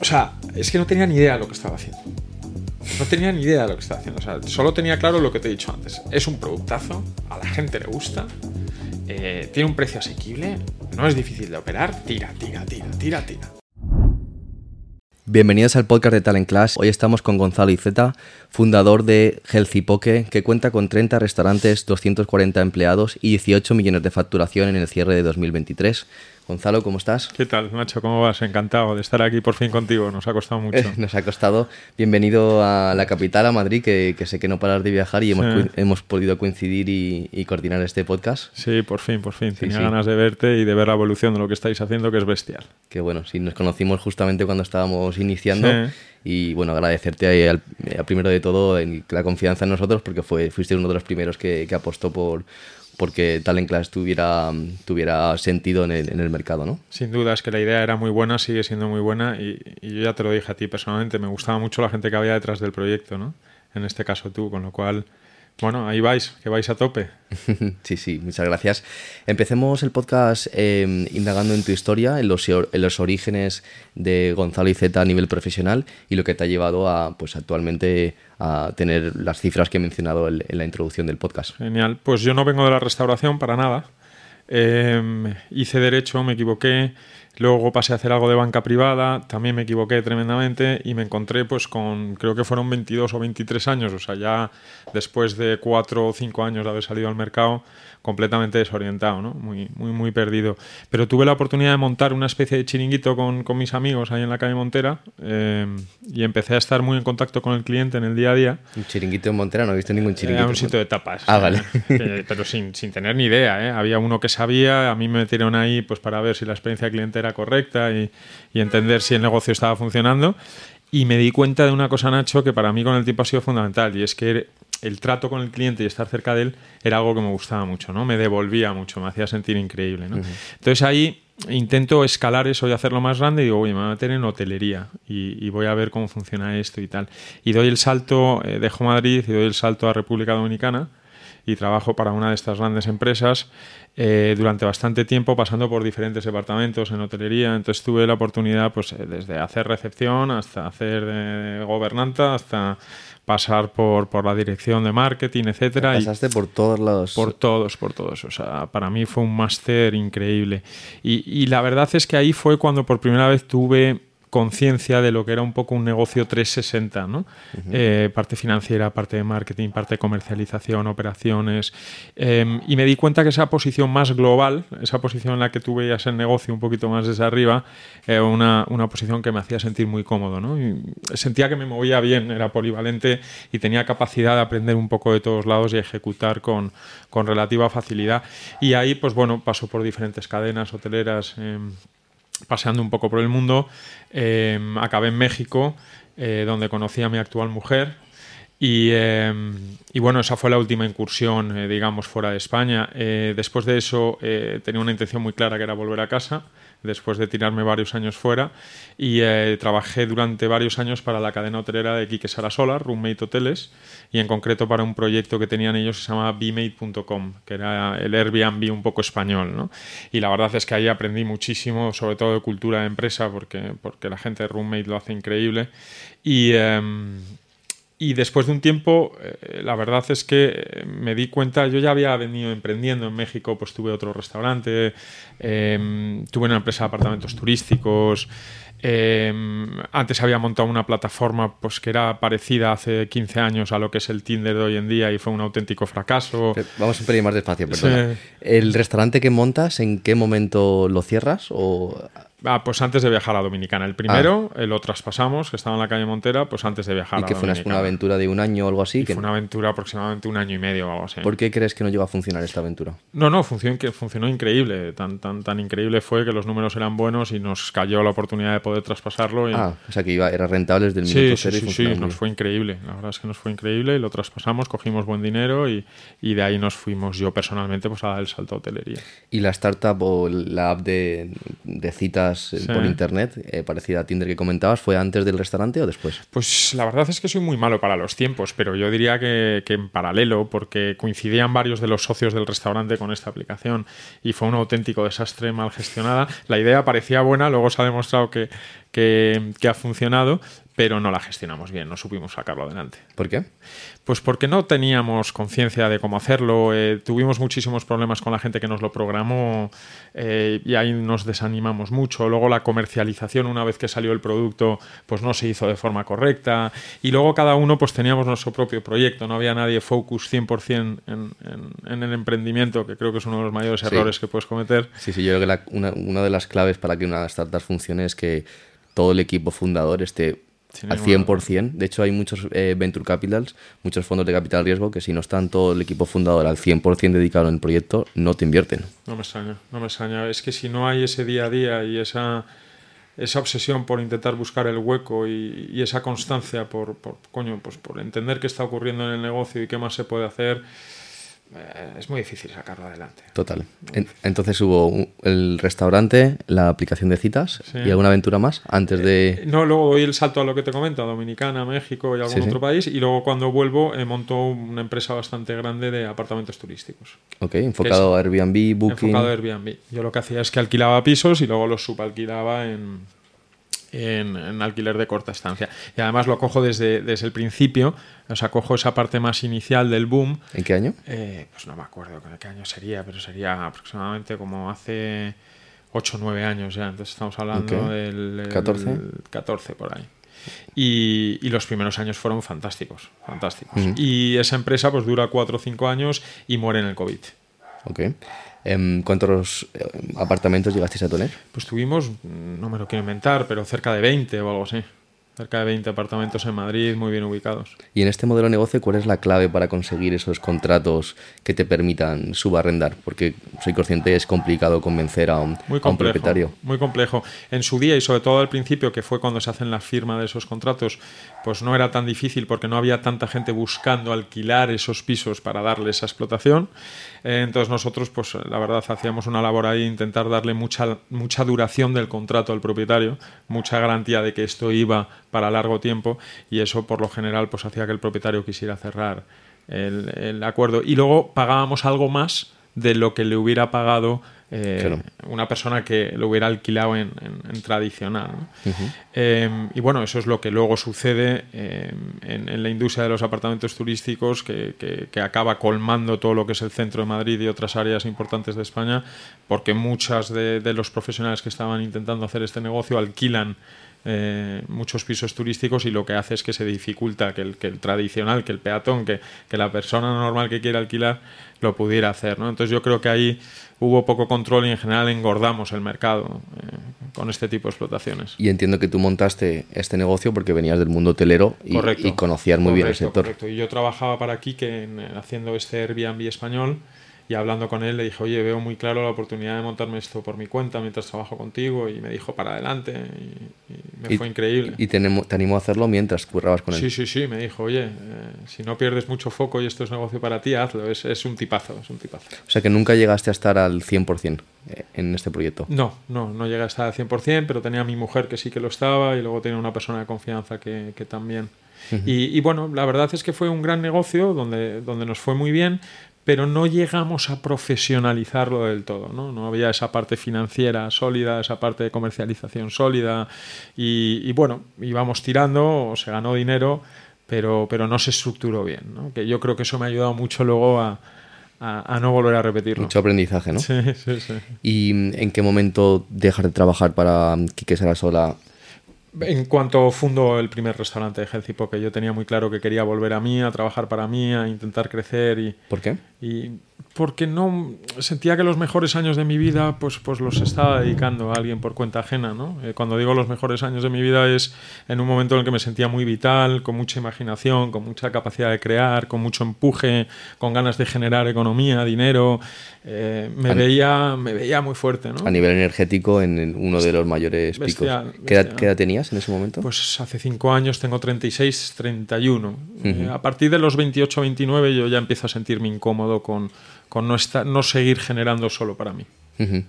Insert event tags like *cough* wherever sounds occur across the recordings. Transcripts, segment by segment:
o sea, es que no tenía ni idea de lo que estaba haciendo. No tenía ni idea de lo que estaba haciendo. O sea, solo tenía claro lo que te he dicho antes. Es un productazo, a la gente le gusta, eh, tiene un precio asequible, no es difícil de operar, tira, tira, tira, tira, tira. Bienvenidos al podcast de Talent Class. Hoy estamos con Gonzalo Izeta, fundador de Healthy Poke, que cuenta con 30 restaurantes, 240 empleados y 18 millones de facturación en el cierre de 2023. Gonzalo, ¿cómo estás? ¿Qué tal, Nacho? ¿Cómo vas? Encantado de estar aquí por fin contigo. Nos ha costado mucho. Nos ha costado. Bienvenido a la capital, a Madrid, que, sé que no paras de viajar y hemos, podido coincidir y, coordinar este podcast. Sí, por fin, por fin. Tenía ganas de verte y de ver la evolución de lo que estáis haciendo, que es bestial. Qué bueno, sí, nos conocimos justamente cuando estábamos iniciando. Y bueno, agradecerte al, primero de todo la confianza en nosotros, porque fue, fuiste uno de los primeros que, que apostó por porque Talent Class tuviera, tuviera sentido en el, en el, mercado, ¿no? Sin duda, es que la idea era muy buena, sigue siendo muy buena y, yo ya te lo dije a ti personalmente, me gustaba mucho la gente que había detrás del proyecto, ¿no? En este caso tú, con lo cual bueno, ahí vais, que vais a tope. *laughs* sí, sí, muchas gracias. Empecemos el podcast em, indagando en tu historia, en los, en los orígenes de Gonzalo y Z a nivel profesional y lo que te ha llevado a, pues actualmente, a tener las cifras que he mencionado en, la introducción del podcast. Genial. Pues yo no vengo de la restauración para nada. Em, hice derecho, me equivoqué. Luego pasé a hacer algo de banca privada, también me equivoqué tremendamente y me encontré pues con, creo que fueron 22 o 23 años, o sea, ya después de 4 o 5 años de haber salido al mercado, completamente desorientado, ¿no? Muy, muy, muy perdido. Pero tuve la oportunidad de montar una especie de chiringuito con, con mis amigos ahí en la calle Montera eh, y empecé a estar muy en contacto con el cliente en el día a día. ¿Un chiringuito en Montera? No he visto ningún chiringuito. Era un sitio de tapas. Ah, vale. *laughs* pero sin, sin, tener ni idea, ¿eh? Había uno que sabía, a mí me metieron ahí pues para ver si la experiencia del cliente era correcta y, y entender si el negocio estaba funcionando. Y me di cuenta de una cosa, Nacho, que para mí con el tiempo ha sido fundamental, y es que el trato con el cliente y estar cerca de él era algo que me gustaba mucho, ¿no? Me devolvía mucho, me hacía sentir increíble, ¿no? Entonces ahí intento escalar eso y hacerlo más grande y digo, oye, me voy a meter en hotelería y, voy a ver cómo funciona esto y tal. Y doy el salto, eh, dejo Madrid y doy el salto a República Dominicana y trabajo para una de estas grandes empresas eh, durante bastante tiempo pasando por diferentes departamentos en hotelería. Entonces tuve la oportunidad pues eh, desde hacer recepción hasta hacer de gobernanta hasta pasar por, por la dirección de marketing, etcétera. Pasaste por todos los... Por todos, por todos. O sea, para mí fue un máster increíble. Y, y la verdad es que ahí fue cuando por primera vez tuve conciencia de lo que era un poco un negocio 360, ¿no? Eh, parte financiera, parte de marketing, parte de comercialización, operaciones. Em, y me di cuenta que esa posición más global, esa posición en la que tú veías el negocio un poquito más desde arriba, era una, una posición que me hacía sentir muy cómodo, ¿no? sentía que me movía bien, era polivalente y tenía capacidad de aprender un poco de todos lados y ejecutar con, con relativa facilidad. Y ahí, pues bueno, paso por diferentes cadenas hoteleras. Paseando un poco por el mundo, eh, acabé en México, eh, donde conocí a mi actual mujer. Y, eh, y, bueno, esa fue la última incursión, digamos, fuera de España. después de eso tenía una intención muy clara que era volver a casa después de tirarme varios años fuera y eh, trabajé durante varios años para la cadena hotelera de Quique Sarasola, Roommate Hoteles, y en concreto para un proyecto que tenían ellos que se llamaba bmate.com, que era el Airbnb un poco español. ¿no? Y la verdad es que ahí aprendí muchísimo, sobre todo de cultura de empresa, porque, porque la gente de Roommate lo hace increíble. Y... Y después de un tiempo, eh, la verdad es que eh, me di cuenta, yo ya había venido emprendiendo en México, pues tuve otro restaurante, em, tuve una empresa de apartamentos turísticos, em, antes había montado una plataforma pues, que era parecida hace 15 años a lo que es el Tinder de hoy en día y fue un auténtico fracaso. Vamos a pedir más despacio, perdona. ¿El restaurante que montas, en qué momento lo cierras? O Ah, pues antes de viajar a Dominicana. El primero ah. lo traspasamos, que estaba en la calle Montera, pues antes de viajar ¿Y que fue una aventura de un año o algo así? que... Fue una aventura aproximadamente un año y medio o algo así. ¿Por qué crees que no llegó a funcionar esta aventura? No, no, funcionó, funcionó increíble. Tan, tan, tan increíble fue que los números eran buenos y nos cayó la oportunidad de poder traspasarlo. Ah, o sea que iba, era rentable desde el minuto sí, Sí, sí, nos fue increíble. La verdad es que nos fue increíble y lo traspasamos, cogimos buen dinero y, y de ahí nos fuimos yo personalmente pues, a dar el salto a hotelería. ¿Y la startup o la app de, de citas eh, por internet? Eh, parecida a Tinder que comentabas, ¿fue antes del restaurante o después? Pues la verdad es que soy muy malo para los tiempos, pero yo diría que, en paralelo, porque coincidían varios de los socios del restaurante con esta aplicación y fue un auténtico desastre mal gestionada. La idea parecía buena, luego se ha demostrado que, que, que ha funcionado, pero no la gestionamos bien, no supimos sacarlo adelante. ¿Por qué? Pues porque no teníamos conciencia de cómo hacerlo, eh, tuvimos muchísimos problemas con la gente que nos lo programó eh, y ahí nos desanimamos mucho. Luego la comercialización, una vez que salió el producto, pues no se hizo de forma correcta y luego cada uno pues teníamos nuestro propio proyecto, no había nadie focus 100% en, en, en el emprendimiento, que creo que es uno de los mayores errores que puedes cometer. Sí, sí, yo creo que una, una de las claves para que una startup funcione es que todo el equipo fundador esté al 100%. De hecho, hay muchos eh, venture capitals, muchos fondos de capital riesgo que si no están todo el equipo fundador al 100% dedicado en el proyecto, no te invierten. No me extraña, no me extraña. Es que si no hay ese día a día y esa, esa obsesión por intentar buscar el hueco y, y esa constancia por, por, coño, pues por entender qué está ocurriendo en el negocio y qué más se puede hacer, es muy difícil sacarlo adelante. Total. entonces hubo el restaurante, la aplicación de citas y alguna aventura más antes de... Eh, no, luego doy el salto a lo que te comento, a Dominicana, México y algún otro país. Y luego cuando vuelvo eh, montó una empresa bastante grande de apartamentos turísticos. Ok, enfocado a Airbnb, Booking... Enfocado a Airbnb. Yo lo que hacía es que alquilaba pisos y luego los subalquilaba en en, alquiler de corta estancia. Y además lo cojo desde, desde el principio, o sea, cojo esa parte más inicial del boom. ¿En qué año? Eh, pues no me acuerdo qué año sería, pero sería aproximadamente como hace 8 o 9 años ya. Entonces estamos hablando del, 14. 14 por ahí. Y, y, los primeros años fueron fantásticos, fantásticos. Y esa empresa pues dura 4 o 5 años y muere en el COVID. Ok. Em, ¿Cuántos eh, apartamentos llegasteis a tener? Pues tuvimos, no me lo quiero inventar, pero cerca de 20 o algo así. Cerca de 20 apartamentos en Madrid, muy bien ubicados. Y en este modelo de negocio, ¿cuál es la clave para conseguir esos contratos que te permitan subarrendar? Porque soy consciente, es complicado convencer a un, muy propietario. Muy complejo. En su día y sobre todo al principio, que fue cuando se hacen la firma de esos contratos, pues no era tan difícil porque no había tanta gente buscando alquilar esos pisos para darle esa explotación. Eh, entonces nosotros, pues la verdad, hacíamos una labor ahí, intentar darle mucha, mucha duración del contrato al propietario, mucha garantía de que esto iba para largo tiempo y eso por lo general pues hacía que el propietario quisiera cerrar el, acuerdo. Y luego pagábamos algo más de lo que le hubiera pagado eh, una persona que lo hubiera alquilado en, tradicional. Em, y bueno, eso es lo que luego sucede em, en, la industria de los apartamentos turísticos, que, que, acaba colmando todo lo que es el centro de Madrid y otras áreas importantes de España, porque muchas de, de los profesionales que estaban intentando hacer este negocio alquilan eh, muchos pisos turísticos y lo que hace es que se dificulta que el, que el tradicional, que el peatón, que, que, la persona normal que quiere alquilar lo pudiera hacer. ¿no? Entonces yo creo que ahí hubo poco control y en general engordamos el mercado eh, con este tipo de explotaciones. Y entiendo que tú montaste este negocio porque venías del mundo hotelero y, y conocías muy bien el sector. Correcto. Y yo trabajaba para Kike haciendo este Airbnb español y hablando con él le dije, oye, veo muy claro la oportunidad de montarme esto por mi cuenta mientras trabajo contigo y me dijo para adelante y, me fue increíble. ¿Y te, animó a hacerlo mientras currabas con él? Sí, sí, sí, me dijo, oye, eh, si no pierdes mucho foco y esto es negocio para ti, hazlo, es, es, un tipazo, es un tipazo. O sea que nunca llegaste a estar al 100% eh, en este proyecto. No, no, no llegué a estar al 100%, pero tenía a mi mujer que sí que lo estaba y luego tenía una persona de confianza que, que también. y, y, bueno, la verdad es que fue un gran negocio donde, donde nos fue muy bien, pero no llegamos a profesionalizarlo del todo, ¿no? No había esa parte financiera sólida, esa parte de comercialización sólida y, bueno, íbamos tirando, se ganó dinero, pero, pero no se estructuró bien, ¿no? Que yo creo que eso me ha ayudado mucho luego a, a, no volver a repetirlo. Mucho aprendizaje, ¿no? Sí, sí, sí. ¿Y en qué momento dejar de trabajar para Quique Sarasola en cuanto fundo el primer restaurante de Healthy Poke, yo tenía muy claro que quería volver a mí, a trabajar para mí, a intentar crecer y... ¿Por qué? Y porque no sentía que los mejores años de mi vida pues, pues los estaba dedicando a alguien por cuenta ajena. ¿no? Eh, cuando digo los mejores años de mi vida es en un momento en el que me sentía muy vital, con mucha imaginación, con mucha capacidad de crear, con mucho empuje, con ganas de generar economía, dinero. Eh, me, veía, me veía muy fuerte. ¿no? A nivel energético, en uno de los mayores picos. ¿Qué, edad, tenías en ese momento? Pues hace cinco años tengo 36, 31. Eh, a partir de los 28, 29 yo ya empiezo a sentirme incómodo con con no, no seguir generando solo para mí. Hay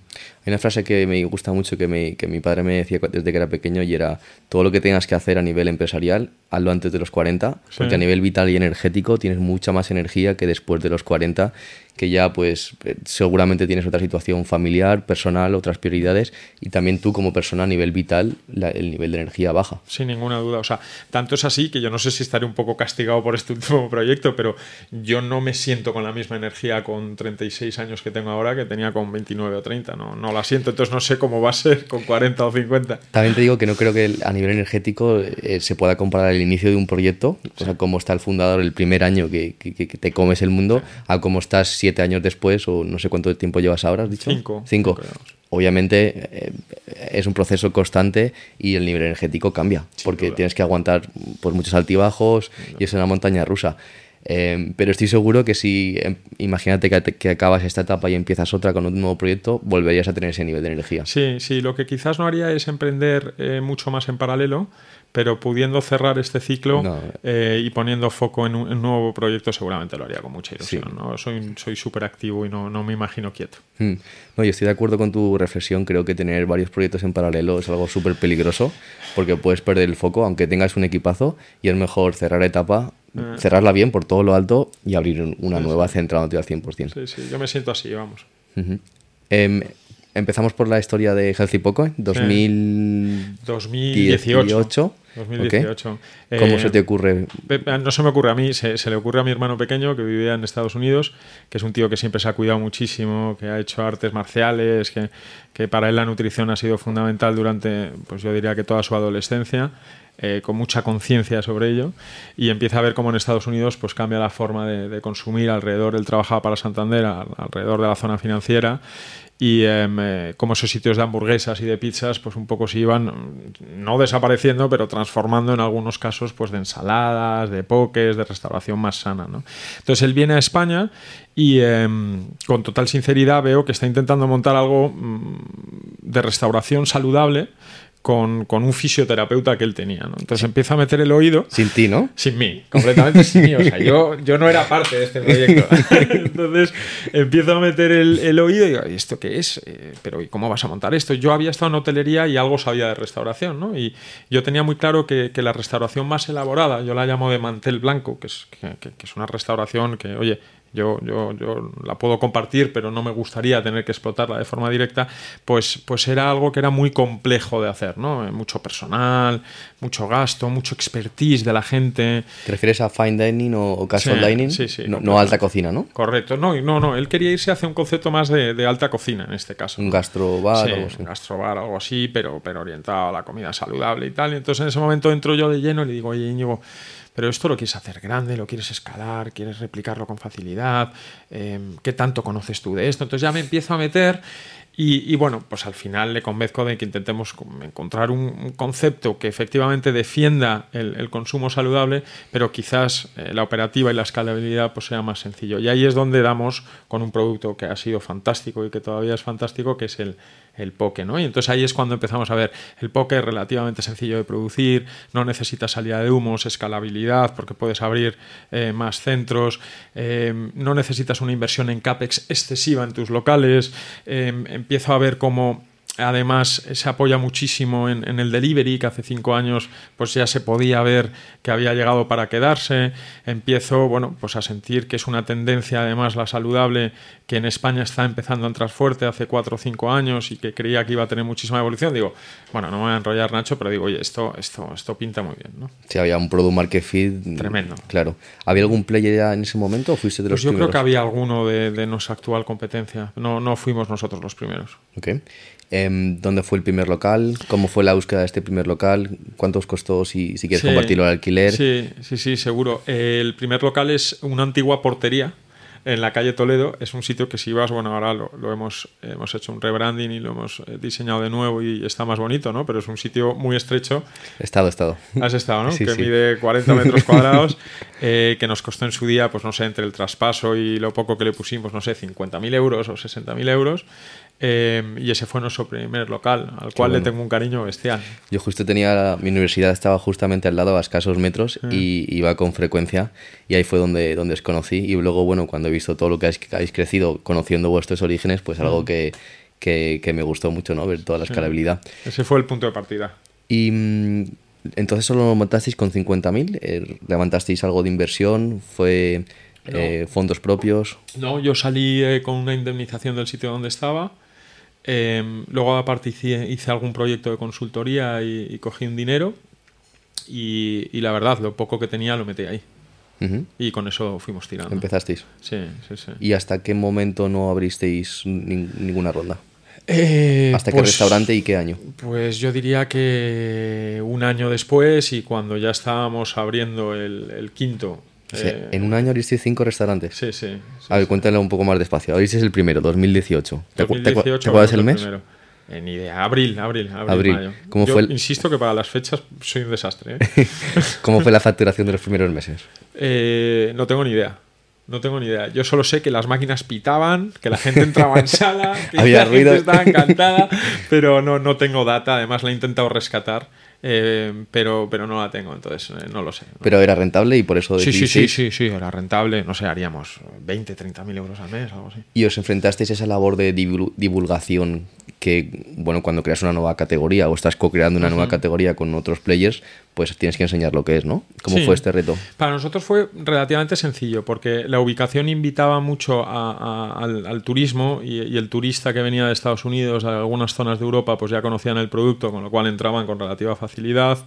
una frase que me gusta mucho que, que mi padre me decía desde que era pequeño y era todo lo que tengas que hacer a nivel empresarial, hazlo antes de los 40, porque a nivel vital y energético tienes mucha más energía que después de los 40 que ya pues eh, seguramente tienes otra situación familiar, personal, otras prioridades y también tú como persona a nivel vital el nivel de energía baja. Sin ninguna duda, o sea, tanto es así que yo no sé si estaré un poco castigado por este *laughs* último proyecto, pero yo no me siento con la misma energía con 36 años que tengo ahora que tenía con 29 o 30, no, no la siento, entonces no sé cómo va a ser con 40 o 50. También te digo que no creo que a nivel energético eh, se pueda comparar el inicio de un proyecto, o sea, cómo está el fundador el primer año que, que, te comes el mundo, a cómo estás siete años después, o no sé cuánto tiempo llevas ahora, has dicho. Cinco. Cinco. Obviamente eh, es un proceso constante y el nivel energético cambia, porque tienes que aguantar pues, muchos altibajos y es una montaña rusa. Eh, pero estoy seguro que si, em, imagínate que, acabas esta etapa y empiezas otra con un nuevo proyecto, volverías a tener ese nivel de energía. Sí, sí, lo que quizás no haría es emprender eh, mucho más en paralelo, pero pudiendo cerrar este ciclo eh, y poniendo foco en un, nuevo proyecto seguramente lo haría con mucha ilusión. ¿no? Soy súper activo y no, no, me imagino quieto. Hmm. No, yo estoy de acuerdo con tu reflexión. Creo que tener varios proyectos en paralelo es algo súper peligroso porque puedes perder el foco aunque tengas un equipazo y es mejor cerrar etapa, eh. cerrarla bien por todo lo alto y abrir una nueva centrándote al 100%. Sí, sí, yo me siento así, vamos. Empezamos por la historia de Healthy Poco, 2018. 2018. ¿Cómo eh, se te ocurre? No se me ocurre a mí, se, le ocurre a mi hermano pequeño que vivía en Estados Unidos, que es un tío que siempre se ha cuidado muchísimo, que ha hecho artes marciales, que, que para él la nutrición ha sido fundamental durante, pues yo diría que toda su adolescencia. Eh, con mucha conciencia sobre ello y empieza a ver cómo en Estados Unidos pues cambia la forma de, de consumir alrededor, él trabajaba para Santander, alrededor de la zona financiera y em, eh, esos sitios de hamburguesas y de pizzas pues un poco se iban no desapareciendo pero transformando en algunos casos pues de ensaladas de poques de restauración más sana ¿no? entonces él viene a España y em, con total sinceridad veo que está intentando montar algo mm, de restauración saludable con, con, un fisioterapeuta que él tenía. ¿no? Entonces empieza a meter el oído. Sin ti, ¿no? Sin mí, completamente sin mí. O sea, yo, yo no era parte de este proyecto. *laughs* Entonces empiezo a meter el, el oído y digo, ¿y esto qué es? Eh, pero ¿y cómo vas a montar esto? Yo había estado en hotelería y algo sabía de restauración, ¿no? Y yo tenía muy claro que, que la restauración más elaborada, yo la llamo de mantel blanco, que es, que, que es una restauración que, oye, yo, yo, yo, la puedo compartir, pero no me gustaría tener que explotarla de forma directa, pues, pues era algo que era muy complejo de hacer, ¿no? Mucho personal, mucho gasto, mucho expertise de la gente. ¿Te refieres a fine dining o casual dining? Sí, sí. No, alta cocina, ¿no? Correcto, no, no, no. Él quería irse hacia un concepto más de, alta cocina en este caso. Un gastrobar, algo así. Un gastrobar, algo así, pero, pero orientado a la comida saludable y tal. Y entonces en ese momento entro yo de lleno y le digo, oye, Íñigo, pero esto lo quieres hacer grande, lo quieres escalar, quieres replicarlo con facilidad, em, ¿qué tanto conoces tú de esto? Entonces ya me empiezo a meter y, bueno, pues al final le convenzco de que intentemos encontrar un, concepto que efectivamente defienda el, consumo saludable, pero quizás eh, la operativa y la escalabilidad pues sea más sencillo. Y ahí es donde damos con un producto que ha sido fantástico y que todavía es fantástico, que es el, el poke, ¿no? Y entonces ahí es cuando empezamos a ver el poke es relativamente sencillo de producir, no necesita salida de humos, escalabilidad, porque puedes abrir eh, más centros, eh, no necesitas una inversión en CAPEX excesiva en tus locales, eh, empiezo a ver cómo Además, se apoya muchísimo en, el delivery, que hace cinco años pues ya se podía ver que había llegado para quedarse. Empiezo bueno, pues a sentir que es una tendencia, además, la saludable, que en España está empezando a entrar fuerte hace cuatro o cinco años y que creía que iba a tener muchísima evolución. Digo, bueno, no me voy a enrollar, Nacho, pero digo, oye, esto, esto, esto pinta muy bien. ¿no? Sí, había un product market fit. Tremendo. Claro. ¿Había algún player ya en ese momento o fuiste de los pues yo creo que había alguno de, de nuestra actual competencia. No, no fuimos nosotros los primeros. Ok. Em, ¿Dónde fue el primer local? ¿Cómo fue la búsqueda de este primer local? ¿Cuánto os costó si, si quieres compartirlo al alquiler? Sí, sí, sí, seguro. El primer local es una antigua portería en la calle Toledo. Es un sitio que si vas, bueno, ahora lo, hemos, hemos hecho un rebranding y lo hemos eh, diseñado de nuevo y está más bonito, ¿no? Pero es un sitio muy estrecho. Estado, estado. Has estado, ¿no? *laughs* que mide 40 metros *laughs* cuadrados, eh, que nos costó en su día, pues no sé, entre el traspaso y lo poco que le pusimos, no sé, 50.000 euros o 60.000 euros. Em, y ese fue nuestro primer local, al cual le tengo un cariño bestial. Yo justo tenía, mi universidad estaba justamente al lado, a escasos metros, y iba con frecuencia, y ahí fue donde, donde os conocí. Y luego, bueno, cuando he visto todo lo que habéis, crecido conociendo vuestros orígenes, pues algo que, que, me gustó mucho, ¿no? Ver toda la escalabilidad. Ese fue el punto de partida. Y mm, Entonces solo lo montasteis con 50.000, eh, levantasteis algo de inversión, fue eh, fondos propios. No, yo salí eh, con una indemnización del sitio donde estaba. Em, luego aparte hice, hice, algún proyecto de consultoría y, y cogí un dinero. Y, y, la verdad, lo poco que tenía lo metí ahí. Ujú. Y con eso fuimos tirando. Empezasteis. Sí, sí, sí. ¿Y hasta qué momento no abristeis nin- ninguna ronda? Eh, ¿Hasta qué pues- restaurante y qué año? Pues yo diría que un año después y cuando ya estábamos abriendo el, el quinto. O sea, eh, en un año abristeis cinco restaurantes. Sí, sí. sí, A ver, sí. cuéntalo un poco más despacio. Abristeis el primero, 2018. ¿Te, acu- te acu- 2018 te acuerdas el mes? primero. Eh, ni idea. Abril, abril, abril. Abril. mayo. ¿Cómo Yo fue el- Insisto que para las fechas soy un desastre. ¿eh? *laughs* ¿Cómo fue la facturación de los primeros meses? Eh, no tengo ni idea. No tengo ni idea. Yo solo sé que las máquinas pitaban, que la gente entraba en sala, que *laughs* Había la gente ruido. estaba encantada, pero no, no tengo data. Además, la he intentado rescatar, eh, pero, pero no la tengo, entonces eh, no lo sé. Pero era rentable y por eso Sí, sí, sí, sí, sí, era rentable. No sé, haríamos 20, 30 mil euros al mes, algo así. Y os enfrentasteis a esa labor de divul- divulgación que, bueno, cuando creas una nueva categoría o estás co-creando una nueva categoría con otros players, pues tienes que enseñar lo que es, ¿no? ¿Cómo Sí. fue este reto? Para nosotros fue relativamente sencillo porque la ubicación invitaba mucho a- a- al, al turismo y, y el turista que venía de Estados Unidos, de algunas zonas de Europa, pues ya conocían el producto, con lo cual entraban con relativa facilidad.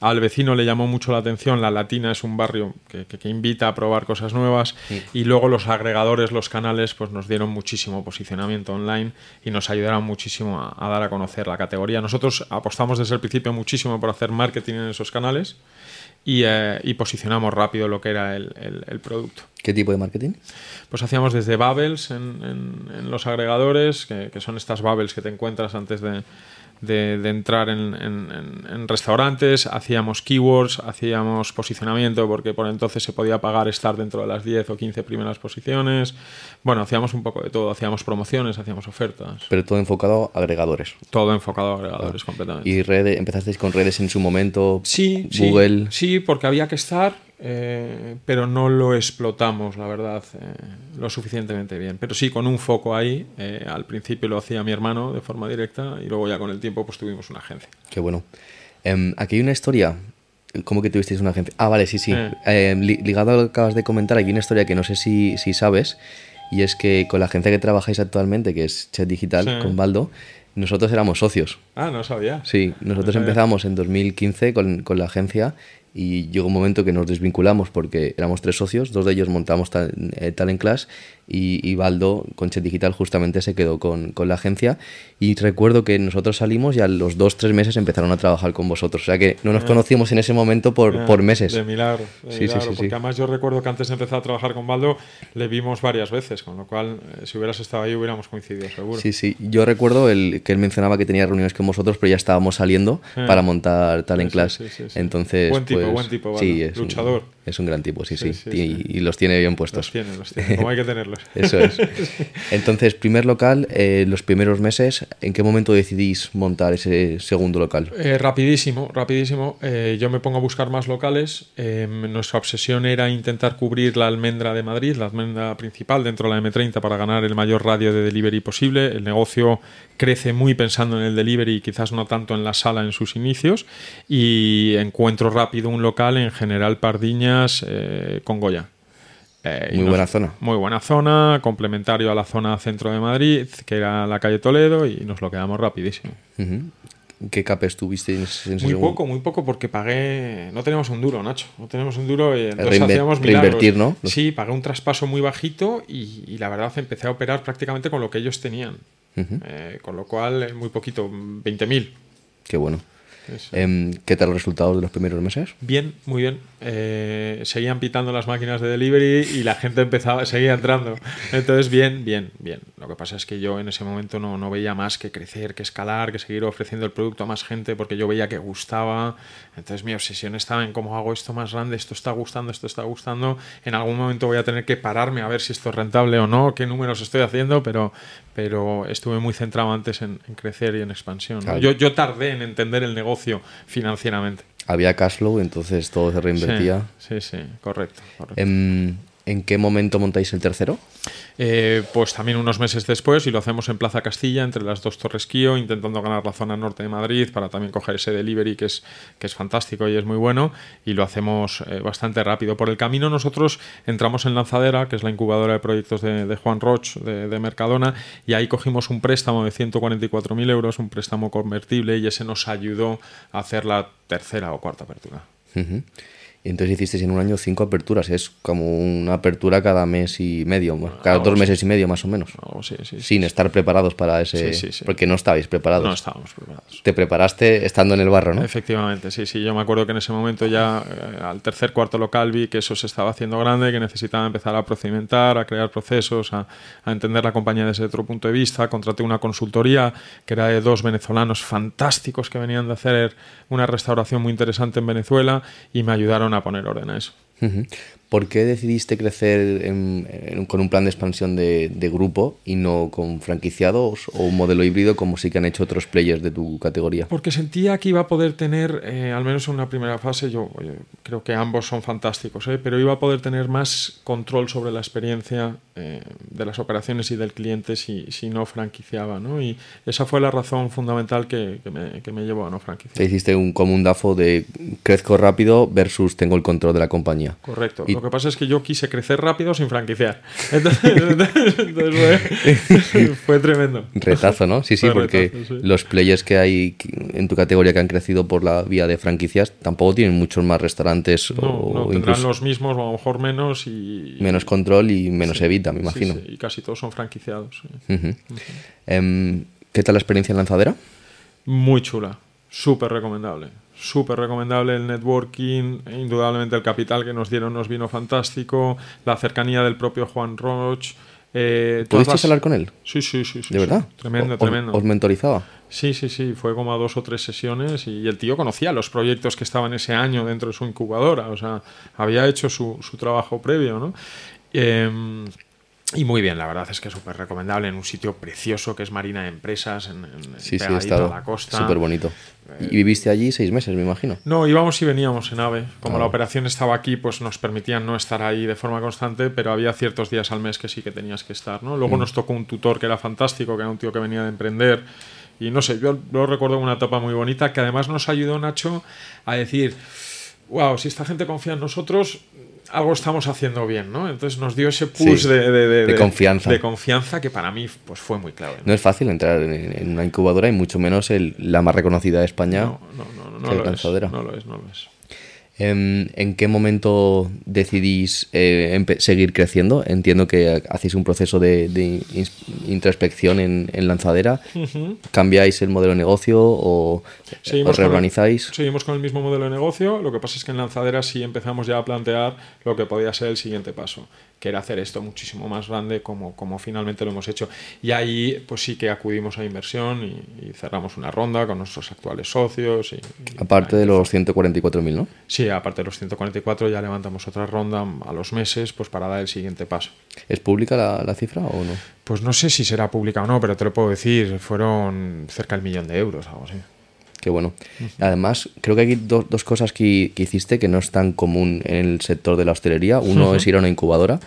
Al vecino le llamó mucho la atención, La Latina es un barrio que, que- que invita a probar cosas nuevas y luego los agregadores, los canales, pues nos dieron muchísimo posicionamiento online y nos ayudaron muchísimo a, a dar a conocer la categoría. Nosotros apostamos desde el principio muchísimo por hacer marketing en esos canales y, eh, y posicionamos rápido lo que era el, el- el producto. ¿Qué tipo de marketing? Pues hacíamos desde bubbles en, en- en los agregadores, que, que son estas bubbles que te encuentras antes de, de- de entrar en, en- en- en restaurantes, hacíamos keywords, hacíamos posicionamiento, porque por entonces se podía pagar estar dentro de las 10 o 15 primeras posiciones. Bueno, hacíamos un poco de todo, hacíamos promociones, hacíamos ofertas, Pero todo enfocado a agregadores. todo enfocado a agregadores completamente. ¿Y redes, empezasteis con redes en su momento? Sí, sí, Google. Sí, porque había que estar, eh, pero no lo explotamos, la verdad, eh, lo suficientemente bien. Pero sí, con un foco ahí, eh, al principio lo hacía mi hermano de forma directa y luego ya con el tiempo pues tuvimos una agencia. Qué bueno. Em, aquí hay una historia. ¿Cómo que tuvisteis una agencia? Ah, vale, sí, sí. Li- ligado a lo que acabas de comentar, aquí hay una historia que no sé si, si sabes. Y es que con la agencia que trabajáis actualmente, que es Chat Digital, Sí. con Baldo, nosotros éramos socios. Ah, no sabía. Sí, nosotros sabía. empezamos en 2015 con, con la agencia y llegó un momento que nos desvinculamos porque éramos tres socios, dos de ellos montamos tal, eh, Talent Class y, y Baldo con Chet Digital justamente se quedó con, con la agencia y recuerdo que nosotros salimos y a los dos, tres meses empezaron a trabajar con vosotros, o sea que no nos conocíamos en ese momento por, Ah, por meses. De milagro. de Sí, sí, milagro, sí, sí. Porque además yo recuerdo que antes de empezar a trabajar con Baldo le vimos varias veces, con lo cual eh, si hubieras estado ahí hubiéramos coincidido, seguro. Sí, sí. Yo recuerdo el, que él mencionaba que tenía reuniones con vosotros, pero ya estábamos saliendo para montar sí, sí, sí. Entonces, Buen tipo, pues, buen tipo, Baldo. es un- Luchador. Es un gran tipo, sí, sí. Sí, sí, y, los tiene bien Los puestos. tiene, los tiene, como hay que tenerlos. *laughs* Eso es. Entonces, primer local, eh, los primeros meses, ¿en qué momento decidís montar ese segundo local? Eh, rapidísimo, rapidísimo. Eh, yo me pongo a buscar más locales. Eh, nuestra obsesión era intentar cubrir la almendra de Madrid, la almendra principal dentro de la M30 para ganar el mayor radio de delivery posible. El negocio crece muy pensando en el delivery y quizás no tanto en la sala en sus inicios. Y encuentro rápido un local en General Eh, con Goya. Eh, Muy buena zona. Muy buena zona, complementario a la zona centro de Madrid, que era la calle Toledo, y nos lo quedamos rapidísimo. ¿Qué capes tuviste en ese Muy segundo? poco, muy poco, porque pagué. No tenemos un duro, Nacho. No tenemos un duro y entonces Reinver- hacíamos milagros. reinvertir, ¿no? Sí, pagué un traspaso muy bajito y, y la verdad empecé a operar prácticamente con lo que ellos tenían. Eh, con lo cual, eh, muy poquito, 20.000. Qué bueno. Em, ¿Qué tal los resultados de los primeros meses? Bien, muy bien. Eh, seguían pitando las máquinas de delivery y la gente empezaba, seguía entrando. Entonces, bien, bien, bien. Lo que pasa es que yo en ese momento no, no veía más que crecer, que escalar, que seguir ofreciendo el producto a más gente porque yo veía que gustaba. Entonces mi obsesión estaba en cómo hago esto más grande, esto está gustando, esto está gustando. En algún momento voy a tener que pararme a ver si esto es rentable o no, qué números estoy haciendo, pero, pero estuve muy centrado antes en, en crecer y en expansión. ¿no? Claro. Yo, yo tardé en entender el negocio financieramente. Había cash flow, entonces todo se reinvertía. Sí, sí, sí, correcto. correcto. Em, ¿En qué momento montáis el tercero? Eh, pues también unos meses después y lo hacemos en Plaza Castilla, entre las dos Torres Kio, intentando ganar la zona norte de Madrid para también coger ese delivery que es, que es fantástico y es muy bueno y lo hacemos eh, bastante rápido. Por el camino nosotros entramos en Lanzadera, que es la incubadora de proyectos de, Juan Roch, de, Mercadona, y ahí cogimos un préstamo de 144.000 euros, un préstamo convertible y ese nos ayudó a hacer la tercera o cuarta apertura. Entonces hicisteis en un año cinco aperturas. Es como una apertura cada mes y medio, cada dos meses y medio más o menos. sin estar preparados para ese... Porque no estabais preparados. No estábamos preparados. Te preparaste estando en el barro, ¿no? Efectivamente, sí, sí. Yo me acuerdo que en ese momento ya eh, al tercer, cuarto local vi que eso se estaba haciendo grande, que necesitaba empezar a procedimentar, a crear procesos, a, a entender la compañía desde otro punto de vista. Contraté una consultoría que era de dos venezolanos fantásticos que venían de hacer una restauración muy interesante en Venezuela y me ayudaron a poner orden a eso. ¿Por qué decidiste crecer con un plan de expansión de, grupo y no con franquiciados o un modelo híbrido como sí que han hecho otros players de tu categoría? Porque sentía que iba a poder tener, eh, al menos en una primera fase, yo creo que ambos son fantásticos, ¿eh? pero iba a poder tener más control sobre la experiencia eh, de las operaciones y del cliente si, si no franquiciaba. ¿no? Y esa fue la razón fundamental que, me, que me, llevó a no franquiciar. Te hiciste un, como un DAFO de crezco rápido versus tengo el control de la compañía. Correcto. Lo que pasa es que yo quise crecer rápido sin franquiciar. *laughs* Entonces, *laughs* fue, tremendo. Retazo, ¿no? Sí, sí, porque los players que hay en tu categoría que han crecido por la vía de franquicias tampoco tienen muchos más restaurantes. No, o no, tendrán los mismos o a lo mejor menos y... Menos control y menos evita, me imagino. y casi todos son franquiciados. Em, ¿Qué tal la experiencia en lanzadera? Muy chula, súper recomendable súper recomendable el networking, indudablemente el capital que nos dieron nos vino fantástico, la cercanía del propio Juan Roch. Eh, ¿Pudisteis hablar con él? Sí, sí, sí. ¿De verdad? Tremendo, tremendo. ¿Os mentorizaba? Sí, sí, sí. Fue como a dos o tres sesiones y el tío conocía los proyectos que estaban ese año dentro de su incubadora. O sea, había hecho su, su trabajo previo, ¿no? Eh, y muy bien, la verdad es que es súper recomendable en un sitio precioso que es Marina de Empresas, en, en sí, sí, a la costa. Súper bonito. ¿Y viviste allí seis meses, me imagino? No, íbamos y veníamos en AVE. Como la operación estaba aquí, pues nos permitían no estar ahí de forma constante, pero había ciertos días al mes que sí que tenías que estar. ¿no? Luego mm. nos tocó un tutor que era fantástico, que era un tío que venía de emprender. Y no sé, yo lo recuerdo una etapa muy bonita que además nos ayudó Nacho a decir, wow, si esta gente confía en nosotros, algo estamos haciendo bien, ¿no? Entonces nos dio ese push de, confianza. De confianza que para mí pues, fue muy clave. ¿no? es fácil entrar en, una incubadora y mucho menos el, la más reconocida de España. No, no, no, no, lo es, no lo es, no lo es. Em, ¿En qué momento decidís eh, seguir creciendo? Entiendo que hacéis un proceso de, introspección en, lanzadera. ¿Cambiáis el modelo de negocio o os reorganizáis? seguimos con el mismo modelo de negocio. Lo que pasa es que en lanzadera sí empezamos ya a plantear lo que podía ser el siguiente paso que era hacer esto muchísimo más grande como, como finalmente lo hemos hecho. Y ahí pues sí que acudimos a inversión y, cerramos una ronda con nuestros actuales socios. Y, aparte de los 144.000, ¿no? Sí, aparte de los 144 ya levantamos otra ronda a los meses pues para dar el siguiente paso. ¿Es pública la, la cifra o no? Pues no sé si será pública o no, pero te lo puedo decir, fueron cerca del millón de euros, algo así. Qué bueno. Además, creo que hay dos cosas que, hiciste que no es tan común en el sector de la hostelería. Uno es ir a una incubadora.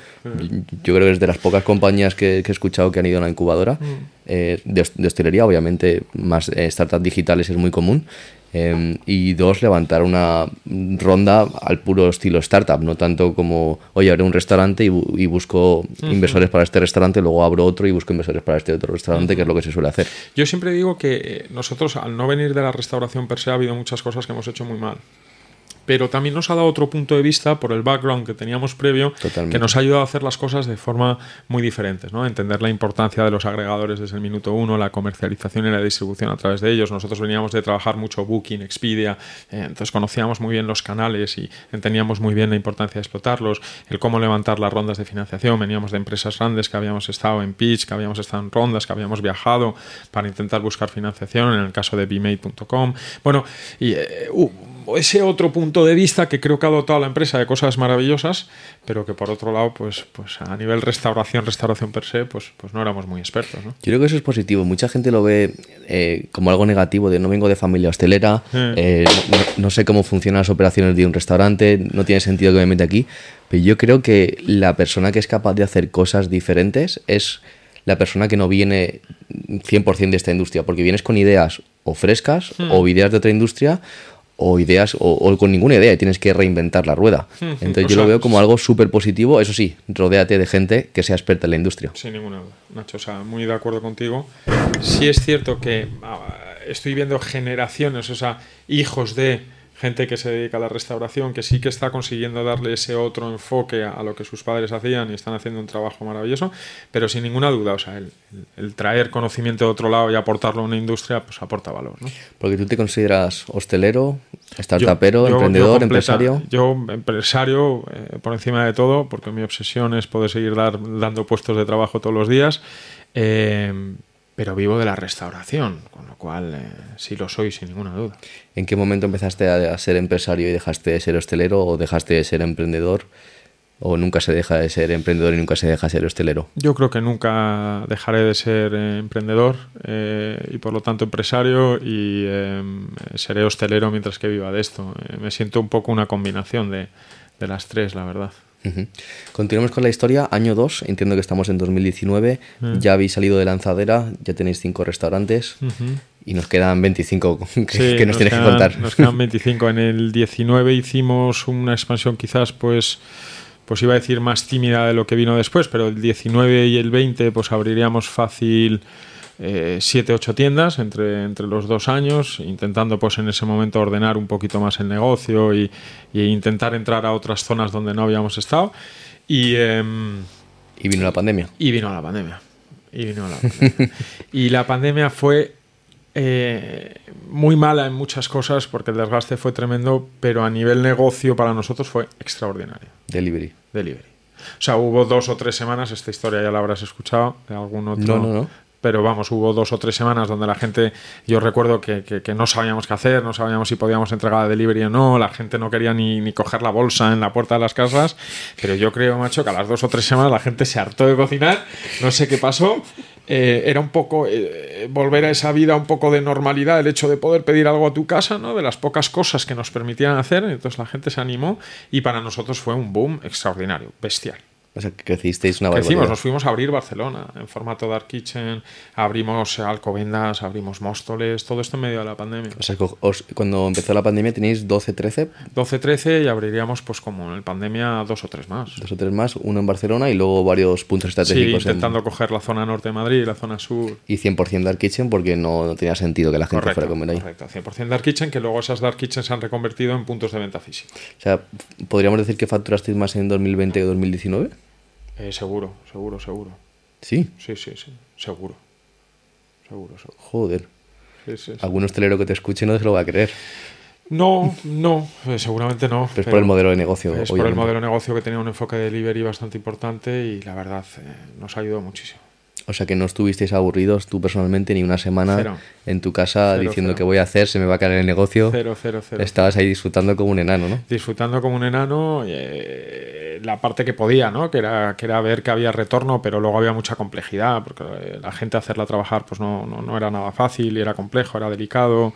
Yo creo que es de las pocas compañías que, he escuchado que han ido a una incubadora. Eh, de, hostelería, obviamente, más eh, startups digitales es muy común. Em, y dos, levantar una ronda al puro estilo startup, no tanto como, oye, abro un restaurante y, busco inversores para este restaurante, luego abro otro y busco inversores para este otro restaurante, que es lo que se suele hacer. Yo siempre digo que eh, nosotros, al no venir de la restauración per se, ha habido muchas cosas que hemos hecho muy mal pero también nos ha dado otro punto de vista por el background que teníamos previo, que nos ha ayudado a hacer las cosas de forma muy diferente, ¿no? Entender la importancia de los agregadores desde el minuto uno, la comercialización y la distribución a través de ellos. Nosotros veníamos de trabajar mucho Booking, Expedia, eh, entonces conocíamos muy bien los canales y entendíamos muy bien la importancia de explotarlos, el cómo levantar las rondas de financiación. Veníamos de empresas grandes que habíamos estado en pitch, que habíamos estado en rondas, que habíamos viajado para intentar buscar financiación, en el caso de bmate.com. Bueno, y uh, ese otro punto de vista que creo que ha dotado a la empresa de cosas maravillosas, pero que por otro lado, pues, pues a nivel restauración, restauración per se, pues, pues no éramos muy expertos. ¿no? Yo creo que eso es positivo. Mucha gente lo ve eh, como algo negativo, de no vengo de familia hostelera, eh, no, no, sé cómo funcionan las operaciones de un restaurante, no tiene sentido que me meta aquí, pero yo creo que la persona que es capaz de hacer cosas diferentes es la persona que no viene 100% de esta industria, porque vienes con ideas o frescas hmm. o ideas de otra industria o ideas o, con ninguna idea y tienes que reinventar la rueda. Hmm, Entonces yo lo veo como algo súper positivo. Eso sí, rodéate de gente que sea experta en la industria. Sin ninguna duda, Nacho. O sea, muy de acuerdo contigo. Sí es cierto que ah, estoy viendo generaciones, o sea, hijos de gente que se dedica a la restauración, que sí que está consiguiendo darle ese otro enfoque a, lo que sus padres hacían y están haciendo un trabajo maravilloso, pero sin ninguna duda, o sea, el, traer conocimiento de otro lado y aportarlo a una industria, pues aporta valor. ¿no? Porque tú te consideras hostelero, startupero, emprendedor, empresario. Yo empresario eh, por encima de todo, porque mi obsesión es poder seguir dar, dando puestos de trabajo todos los días. Eh, pero vivo de la restauración, con lo cual eh, sí lo soy sin ninguna duda. ¿En qué momento empezaste a, ser empresario y dejaste de ser hostelero o dejaste de ser emprendedor? ¿O nunca se deja de ser emprendedor y nunca se deja de ser hostelero? Yo creo que nunca dejaré de ser eh, emprendedor eh, y por lo tanto empresario y seré hostelero mientras que viva de esto. me siento un poco una combinación de, de las tres, la verdad. Continuamos con la historia. Año 2, entiendo que estamos en 2019. Mm. Ya habéis salido de lanzadera, ya tenéis 5 restaurantes y nos quedan 25 *laughs* que, nos, tienes que contar. Nos quedan *laughs* 25. En el 19 hicimos una expansión quizás pues pues iba a decir más tímida de lo que vino después, pero el 19 y el 20 pues abriríamos fácil eh, siete, ocho tiendas entre, entre los dos años, intentando pues en ese momento ordenar un poquito más el negocio y, intentar entrar a otras zonas donde no habíamos estado. Y, em, y vino la pandemia. Y vino la pandemia. Y vino la pandemia. *laughs* y la pandemia fue eh, muy mala en muchas cosas porque el desgaste fue tremendo, pero a nivel negocio para nosotros fue extraordinario. Delivery. Delivery. O sea, hubo dos o tres semanas, esta historia ya la habrás escuchado de algún otro, no, no, no pero vamos, hubo dos o tres semanas donde la gente, yo recuerdo que, que, no sabíamos qué hacer, no sabíamos si podíamos entregar a delivery o no, la gente no quería ni, ni, coger la bolsa en la puerta de las casas, pero yo creo, macho, que a las dos o tres semanas la gente se hartó de cocinar, no sé qué pasó, eh, era un poco eh, volver a esa vida un poco de normalidad, el hecho de poder pedir algo a tu casa, ¿no? de las pocas cosas que nos permitían hacer, entonces la gente se animó y para nosotros fue un boom extraordinario, bestial. O sea, que crecisteis una Crecimos, nos fuimos a abrir Barcelona en formato Dark Kitchen, abrimos Alcobendas, abrimos Móstoles, todo esto en medio de la pandemia. O sea, cuando empezó la pandemia tenéis 12, 13. 12, 13 y abriríamos, pues como en la pandemia, dos o tres más. Dos o tres más, uno en Barcelona y luego varios puntos estratégicos. Sí, intentando coger la zona norte de Madrid y la zona sur. Y 100% Dark Kitchen porque no, tenía sentido que la gente fuera a comer ahí. Correcto, 100% Dark Kitchen, que luego esas Dark Kitchen se han reconvertido en puntos de venta física. O sea, ¿podríamos decir que facturasteis más en 2020 que 2019? Eh, seguro, seguro, seguro. ¿Sí? Sí, sí, sí, seguro. Seguro, seguro. Joder. Algún hostelero que te escuche no se lo va a creer. No, no, eh, seguramente no. es por el modelo de negocio. Es por el modelo de negocio que tenía un enfoque de delivery bastante importante y la verdad eh, nos ha ayudado muchísimo. O sea que no estuvisteis aburridos tú personalmente ni una semana en tu casa diciendo que voy a hacer, se me va a caer el negocio. Cero, cero, cero. Estabas ahí disfrutando como un enano, ¿no? Disfrutando como un enano, eh, la parte que podía, ¿no? Que era, que era ver que había retorno, pero luego había mucha complejidad, porque la gente hacerla trabajar pues no, no, no era nada fácil, era complejo, era delicado.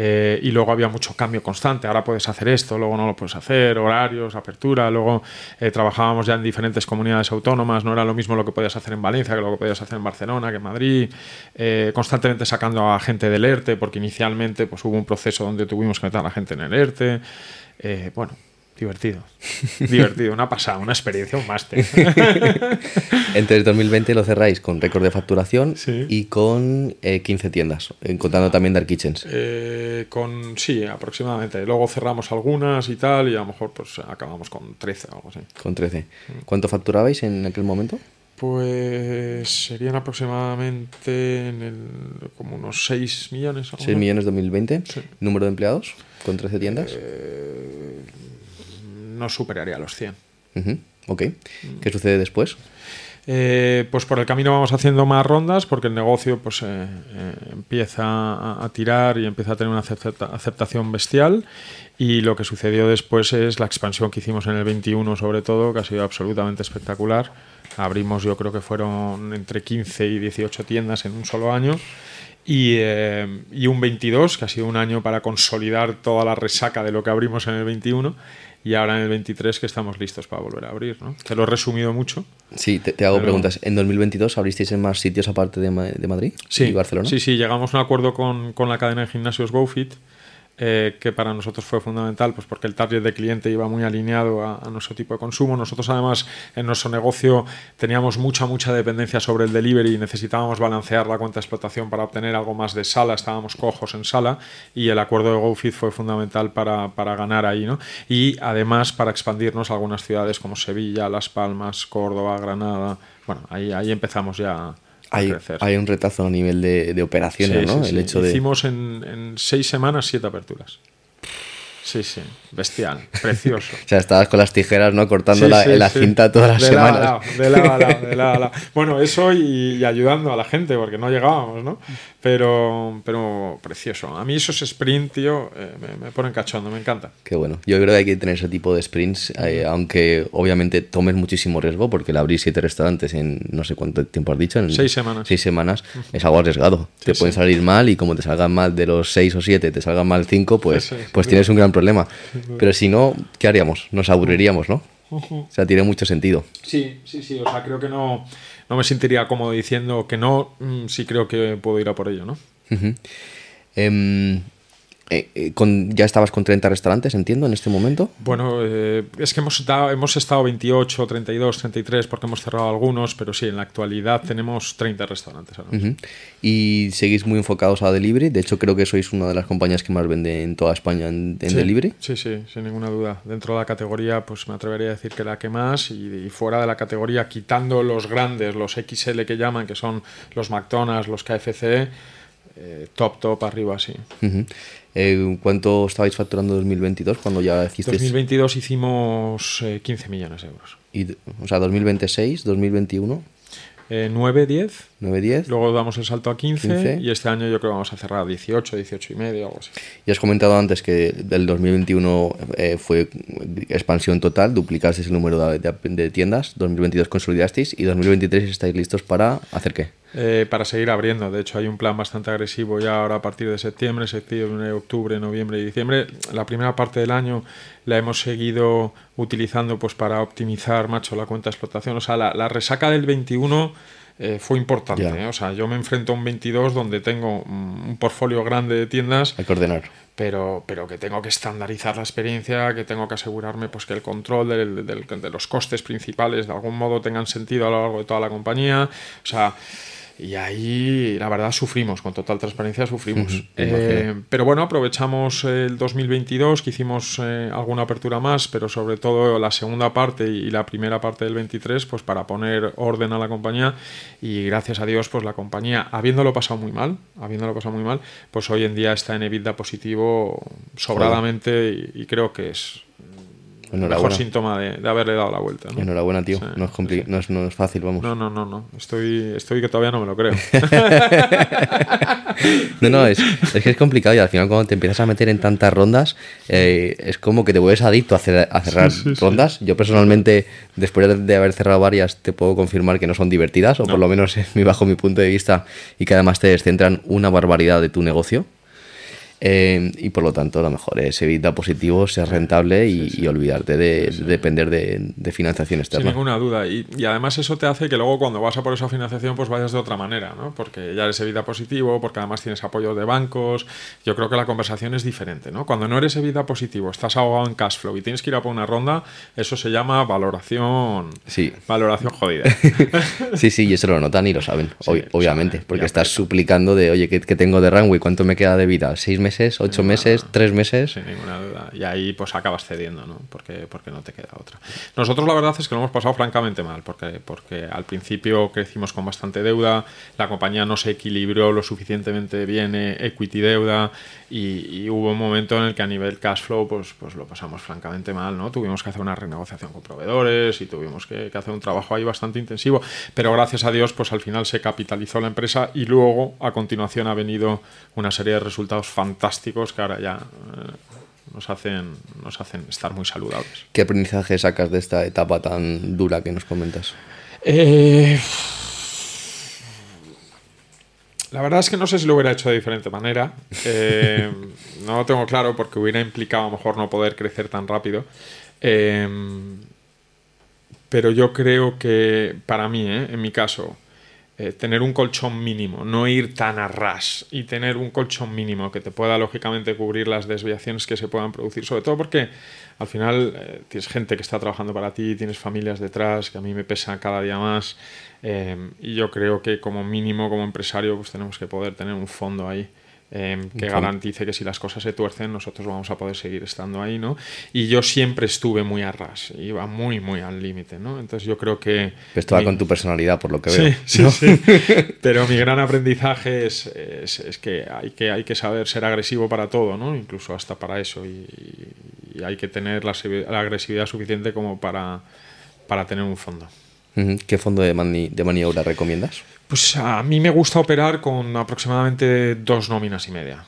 Eh, y luego había mucho cambio constante. Ahora puedes hacer esto, luego no lo puedes hacer, horarios, apertura. Luego eh, trabajábamos ya en diferentes comunidades autónomas. No era lo mismo lo que podías hacer en Valencia que lo que podías hacer en Barcelona, que en Madrid. Eh, constantemente sacando a gente del ERTE, porque inicialmente pues, hubo un proceso donde tuvimos que meter a la gente en el ERTE. bueno, Divertido. *laughs* Divertido, una pasada, una experiencia, un máster. Entre el 2020 lo cerráis con récord de facturación y con 15 eh, tiendas, eh, contando también Dark Kitchens. Eh, con, sí, aproximadamente. Luego cerramos algunas y tal, y a lo mejor pues acabamos con 13 o algo así. Con 13. ¿Cuánto facturabais en aquel momento? Pues serían aproximadamente en el, como unos 6 millones. 6 millones 2020. ¿Número de empleados con 13 tiendas? No superaría los 100. Ok. ¿Qué sucede después? Eh, pues por el camino vamos haciendo más rondas porque el negocio pues, eh, eh, empieza a, a, tirar y empieza a tener una aceptación bestial y lo que sucedió después es la expansión que hicimos en el 21 sobre todo, que ha sido absolutamente espectacular. Abrimos yo creo que fueron entre 15 y 18 tiendas en un solo año y, eh, y, un 22, que ha sido un año para consolidar toda la resaca de lo que abrimos en el 21 y ahora en el 23 que estamos listos para volver a abrir. ¿no? Te lo he resumido mucho. Sí, te, te hago pero... preguntas. ¿En 2022 abristeis en más sitios aparte de, de Madrid sí, y Barcelona? Sí, sí, llegamos a un acuerdo con, con la cadena de gimnasios GoFit. Eh, que para nosotros fue fundamental, pues porque el target de cliente iba muy alineado a, nuestro tipo de consumo. Nosotros además en nuestro negocio teníamos mucha, mucha dependencia sobre el delivery y necesitábamos balancear la cuenta de explotación para obtener algo más de sala, estábamos cojos en sala y el acuerdo de GoFit fue fundamental para, para ganar ahí. ¿no? Y además para expandirnos a algunas ciudades como Sevilla, Las Palmas, Córdoba, Granada. Bueno, ahí, ahí empezamos ya hay, hay, un retazo a nivel de, de operaciones, sí, ¿no? Sí, el hecho de... Hicimos en, en, seis semanas siete aperturas. Sí, sí, bestial, precioso. *laughs* o sea, estabas con las tijeras, ¿no? Cortando sí, la, sí, la cinta todas las de semanas. Lado, de lado a lado, de lado a lado. *laughs* Bueno, eso y, y, ayudando a la gente, porque no llegábamos, ¿no? Pero, pero precioso. A mí esos sprint, tío, eh, me, me, ponen cachondo, me encanta. Qué bueno. Yo creo que hay que tener ese tipo de sprints, eh, aunque obviamente tomes muchísimo riesgo, porque el abrir siete restaurantes en no sé cuánto tiempo has dicho, en seis semanas. Seis semanas, uh -huh. es algo arriesgado. Te pueden salir mal y como te salgan mal de los seis o siete, te salgan mal cinco, pues, pues tienes un gran problema. Pero si no, ¿qué haríamos? Nos aburriríamos, ¿no? O sea, tiene mucho sentido. Sí, sí, sí. O sea, creo que no, no me sentiría cómodo diciendo que no, mmm, sí creo que puedo ir a por ello, ¿no? Uh -huh. eh, eh, con, ¿Ya estabas con 30 restaurantes, entiendo, en este momento? Bueno, eh, es que hemos estado, hemos estado 28, 32, 33 porque hemos cerrado algunos, pero sí, en la actualidad tenemos 30 restaurantes. Ahora uh -huh. Y seguís muy enfocados a delivery. De hecho, creo que sois una de las compañías que más vende en toda España en, en sí, delivery. Sí, sí, sin ninguna duda. Dentro de la categoría, pues me atrevería a decir que la que más. Y, y fuera de la categoría, quitando los grandes, los XL que llaman, que son los McDonald's, los KFC. Eh, top, top, arriba, sí. Uh -huh. Eh, ¿Cuánto estabais facturando en 2022 cuando ya hicisteis? 2022 hicimos eh, 15 millones de euros. Y, o sea, 2026, 2021. Eh, 9, 10. 9, 10. Luego damos el salto a 15, 15, y este año yo creo que vamos a cerrar a 18, 18 y medio, algo así. Y has comentado antes que del 2021 eh, fue expansión total, duplicasteis el número de, de, de, tiendas, 2022 consolidasteis y 2023 estáis listos para hacer qué? Eh, para seguir abriendo. De hecho, hay un plan bastante agresivo ya ahora a partir de septiembre, septiembre, octubre, noviembre y diciembre. La primera parte del año la hemos seguido utilizando pues para optimizar, macho, la cuenta de explotación. O sea, la, la resaca del 21 eh, fue importante. ¿eh? O sea, yo me enfrento a un 22 donde tengo un portfolio grande de tiendas. Hay que ordenar. Pero, pero que tengo que estandarizar la experiencia, que tengo que asegurarme pues, que el control del, del, de los costes principales de algún modo tengan sentido a lo largo de toda la compañía. O sea, y ahí, la verdad, sufrimos, con total transparencia sufrimos. Uh -huh, eh, pero bueno, aprovechamos el 2022, que hicimos eh, alguna apertura más, pero sobre todo la segunda parte y la primera parte del 23, pues para poner orden a la compañía. Y gracias a Dios, pues la compañía, habiéndolo pasado muy mal, habiéndolo pasado muy mal, pues hoy en día está en EBITDA positivo sobradamente y, y creo que es mejor síntoma de, de, haberle dado la vuelta. ¿no? Enhorabuena, tío. Sí, no, es sí. no, es, no, es fácil, vamos. No, no, no, no. Estoy, estoy que todavía no me lo creo. *laughs* no, no, es, es, que es complicado y al final cuando te empiezas a meter en tantas rondas eh, es como que te vuelves adicto a, cerrar *laughs* sí, rondas. Yo personalmente, después de haber cerrado varias, te puedo confirmar que no son divertidas, o por lo menos *laughs* bajo mi punto de vista, y que además te descentran una barbaridad de tu negocio. Eh, y por lo tanto, lo mejor es evitar positivo, ser rentable y, sí, sí. y olvidarte de, sí, de depender de, de, financiación externa. Sin ninguna duda. Y, y, además, eso te hace que luego, cuando vas a por esa financiación, pues vayas de otra manera, ¿no? Porque ya eres evita positivo, porque además tienes apoyo de bancos. Yo creo que la conversación es diferente, ¿no? Cuando no eres evita positivo, estás ahogado en cash flow y tienes que ir a por una ronda, eso se llama valoración. Sí. Valoración jodida. *laughs* sí, sí, y eso lo notan y lo saben, ob obviamente, porque estás suplicando de, oye, ¿qué, ¿qué, tengo de runway? ¿Cuánto me queda de vida? ¿Seis meses? Meses, ocho meses, tres meses. Sin ninguna duda. Y ahí pues acabas cediendo, ¿no? Porque, porque no te queda otra. Nosotros la verdad es que lo hemos pasado francamente mal, porque, porque al principio crecimos con bastante deuda, la compañía no se equilibró lo suficientemente bien eh, equity deuda y, hubo un momento en el que a nivel cash flow pues, pues lo pasamos francamente mal, ¿no? Tuvimos que hacer una renegociación con proveedores y tuvimos que, que hacer un trabajo ahí bastante intensivo, pero gracias a Dios pues al final se capitalizó la empresa y luego a continuación ha venido una serie de resultados fantásticos que ahora ya eh, nos, hacen, nos hacen estar muy saludables. ¿Qué aprendizaje sacas de esta etapa tan dura que nos comentas? Eh, la verdad es que no sé si lo hubiera hecho de diferente manera. Eh, *laughs* no lo tengo claro porque hubiera implicado a lo mejor no poder crecer tan rápido. pero yo creo que para mí, en mi caso, eh, tener un colchón mínimo, no ir tan a ras y tener un colchón mínimo que te pueda lógicamente cubrir las desviaciones que se puedan producir, sobre todo porque al final eh, tienes gente que está trabajando para ti, tienes familias detrás, que a mí me pesa cada día más eh, y yo creo que como mínimo como empresario pues tenemos que poder tener un fondo ahí Em, que garantice que si las cosas se tuercen nosotros vamos a poder seguir estando ahí, ¿no? Y yo siempre estuve muy a ras, iba muy, muy al límite, ¿no? Entonces yo creo que... Esto va con tu personalidad, por lo que veo. Sí, sí, *laughs* Pero mi gran aprendizaje es, es, que, hay que hay que saber ser agresivo para todo, ¿no? Incluso hasta para eso. Y, hay que tener la, la, agresividad suficiente como para, para tener un fondo. ¿Qué fondo de, de maniobra recomiendas? Pues a mí me gusta operar con aproximadamente dos nóminas y media.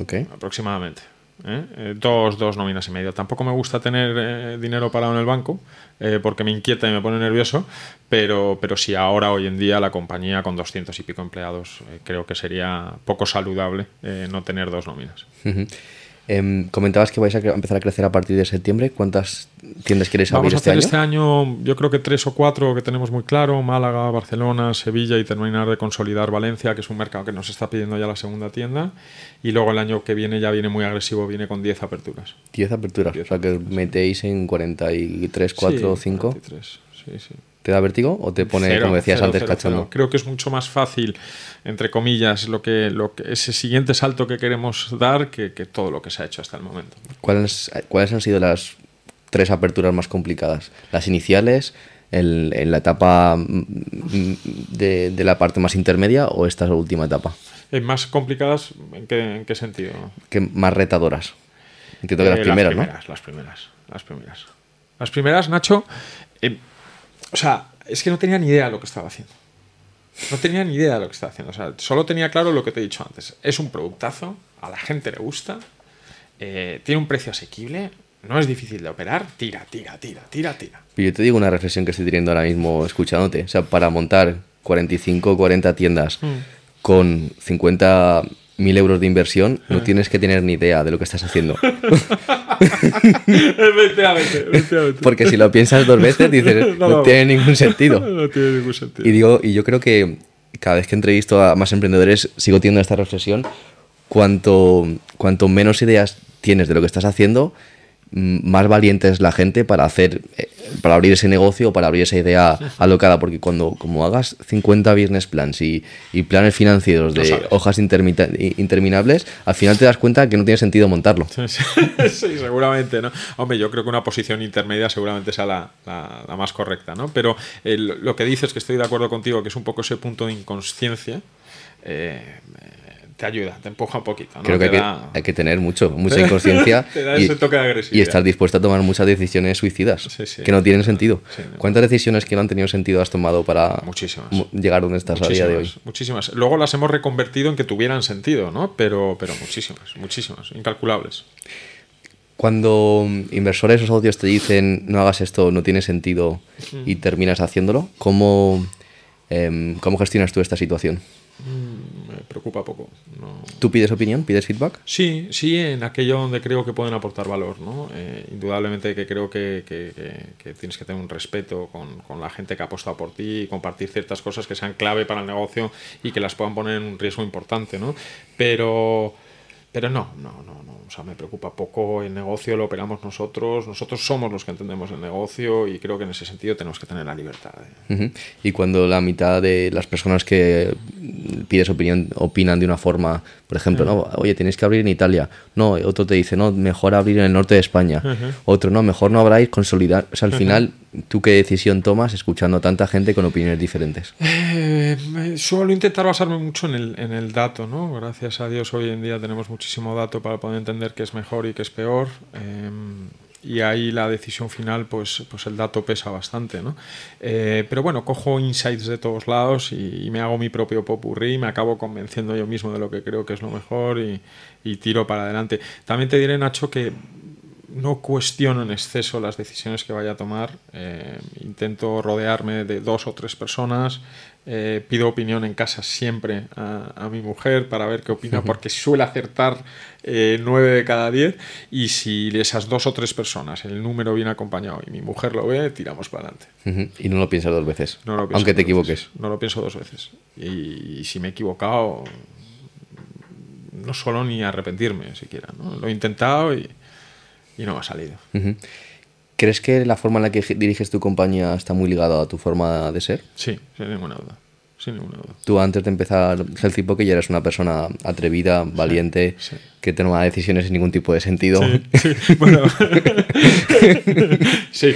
Ok. Aproximadamente. ¿eh? Eh, dos, dos nóminas y media. Tampoco me gusta tener eh, dinero parado en el banco porque me inquieta y me pone nervioso, pero, pero sí, ahora, hoy en día, la compañía con 200 y pico empleados creo que sería poco saludable no tener dos nóminas. Em, comentabas que vais a empezar a crecer a partir de septiembre. ¿Cuántas tiendas quieres abrir Vamos a este hacer año? este año, yo creo que tres o cuatro que tenemos muy claro: Málaga, Barcelona, Sevilla y terminar de consolidar Valencia, que es un mercado que nos está pidiendo ya la segunda tienda. Y luego el año que viene ya viene muy agresivo, viene con 10 aperturas. 10 aperturas, o sea que metéis en 43, 4 o 5. Sí, sí. ¿Te da vértigo o te pone, como decías antes, cachondo? Creo que es mucho más fácil, entre comillas, lo que, lo que ese siguiente salto que queremos dar que, todo lo que se ha hecho hasta el momento. ¿Cuáles, ¿Cuáles han sido las tres aperturas más complicadas? ¿Las iniciales, el, en la etapa mm, de, de, la parte más intermedia o esta última etapa? Eh, ¿Más complicadas en qué, en qué sentido? ¿Qué más retadoras? Entiendo que las, primeras, eh, las primeras, ¿no? Las primeras, las primeras. Las primeras, Nacho, eh, o sea, es que no tenía ni idea de lo que estaba haciendo. No tenía ni idea de lo que estaba haciendo. O sea, solo tenía claro lo que te he dicho antes. Es un productazo, a la gente le gusta, eh, tiene un precio asequible, no es difícil de operar, tira, tira, tira, tira, tira. yo te digo una reflexión que estoy teniendo ahora mismo escuchándote. O sea, para montar 45, 40 tiendas mm. con 50 mil euros de inversión, no ah. tienes que tener ni idea de lo que estás haciendo. *laughs* Porque si lo piensas dos veces, dices, *laughs* no, tiene ningún sentido. *laughs* No tiene ningún sentido. Y, digo, y yo creo que cada vez que entrevisto a más emprendedores, sigo teniendo esta reflexión. Cuanto, cuanto menos ideas tienes de lo que estás haciendo, más valiente es la gente para hacer eh, para abrir ese negocio o para abrir esa idea alocada porque cuando como hagas 50 business plans y, planes financieros de hojas interminables al final te das cuenta que no tiene sentido montarlo. *laughs* Sí, seguramente no hombre yo creo que una posición intermedia seguramente sea la, la, más correcta no pero lo que dices que estoy de acuerdo contigo que es un poco ese punto de inconsciencia eh, te ayuda, te empuja un poquito. ¿no? Creo que hay, que tener mucho, mucha *laughs* inconsciencia *laughs* y, estar dispuesto a tomar muchas decisiones suicidas que no tienen sentido. ¿Cuántas decisiones que no han tenido sentido has tomado para llegar donde estás a día de hoy? Muchísimas. Luego las hemos reconvertido en que tuvieran sentido, ¿no? Pero, pero muchísimas, muchísimas, incalculables. Cuando inversores o socios te dicen no hagas esto, no tiene sentido y terminas haciéndolo, ¿cómo, em, ¿cómo gestionas tú esta situación? Preocupa poco. ¿Tú pides opinión? ¿Pides feedback? Sí, sí, en aquello donde creo que pueden aportar valor. ¿no? Eh, indudablemente que creo que, tienes que tener un respeto con, la gente que ha apostado por ti y compartir ciertas cosas que sean clave para el negocio y que las puedan poner en un riesgo importante. ¿no? Pero pero no, no, no, no. O sea, me preocupa poco el negocio, lo operamos nosotros. Nosotros somos los que entendemos el negocio y creo que en ese sentido tenemos que tener la libertad. ¿eh? Y cuando la mitad de las personas que pides opinión opinan de una forma, por ejemplo, no, oye, tenéis que abrir en Italia. No, otro te dice, no, mejor abrir en el norte de España. Otro, no, mejor no abráis, consolidar. O sea, al final, ¿tú qué decisión tomas escuchando a tanta gente con opiniones diferentes? Eh, suelo intentar basarme mucho en el, en el dato, ¿no? Gracias a Dios hoy en día tenemos muchísimo dato para poder entender qué es mejor y qué es peor. Em, y ahí la decisión final, pues, pues el dato pesa bastante, ¿no? Eh, pero bueno, cojo insights de todos lados y, me hago mi propio popurrí, me acabo convenciendo yo mismo de lo que creo que es lo mejor y, y tiro para adelante. También te diré, Nacho, que no cuestiono en exceso las decisiones que vaya a tomar. Eh, intento rodearme de dos o tres personas. Eh, pido opinión en casa siempre a, mi mujer para ver qué opina, porque suele acertar eh, nueve de cada diez. Y si esas dos o tres personas, el número viene acompañado y mi mujer lo ve, tiramos para adelante. Y no lo piensas dos veces, aunque te equivoques. No lo pienso dos veces. Y, si me he equivocado, no solo ni arrepentirme siquiera. Lo he intentado y y no ha salido. ¿Crees que la forma en la que diriges tu compañía está muy ligada a tu forma de ser? Sí, sin ninguna duda. Sin ninguna duda. Tú antes de empezar Healthy Poke ya eres una persona atrevida, valiente, que toma decisiones sin ningún tipo de sentido. Sí, *laughs* bueno. sí.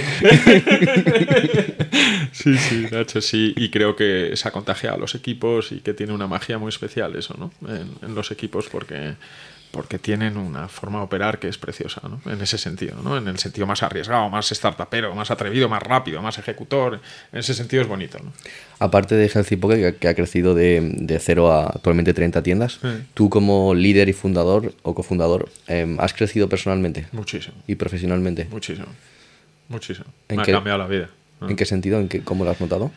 sí, sí, Nacho, sí. Y creo que se ha contagiado a los equipos y que tiene una magia muy especial eso, ¿no? en los equipos porque porque tienen una forma de operar que es preciosa, ¿no? En ese sentido, ¿no? En el sentido más arriesgado, más startupero, más atrevido, más rápido, más ejecutor. En ese sentido es bonito, ¿no? Aparte de Healthy Pocket, que ha crecido de, de cero a actualmente 30 tiendas, tú como líder y fundador o cofundador, em, ¿has crecido personalmente? Muchísimo. ¿Y profesionalmente? Muchísimo. Muchísimo. Me ha cambiado la vida. ¿En qué sentido? ¿En qué, ¿Cómo lo has notado?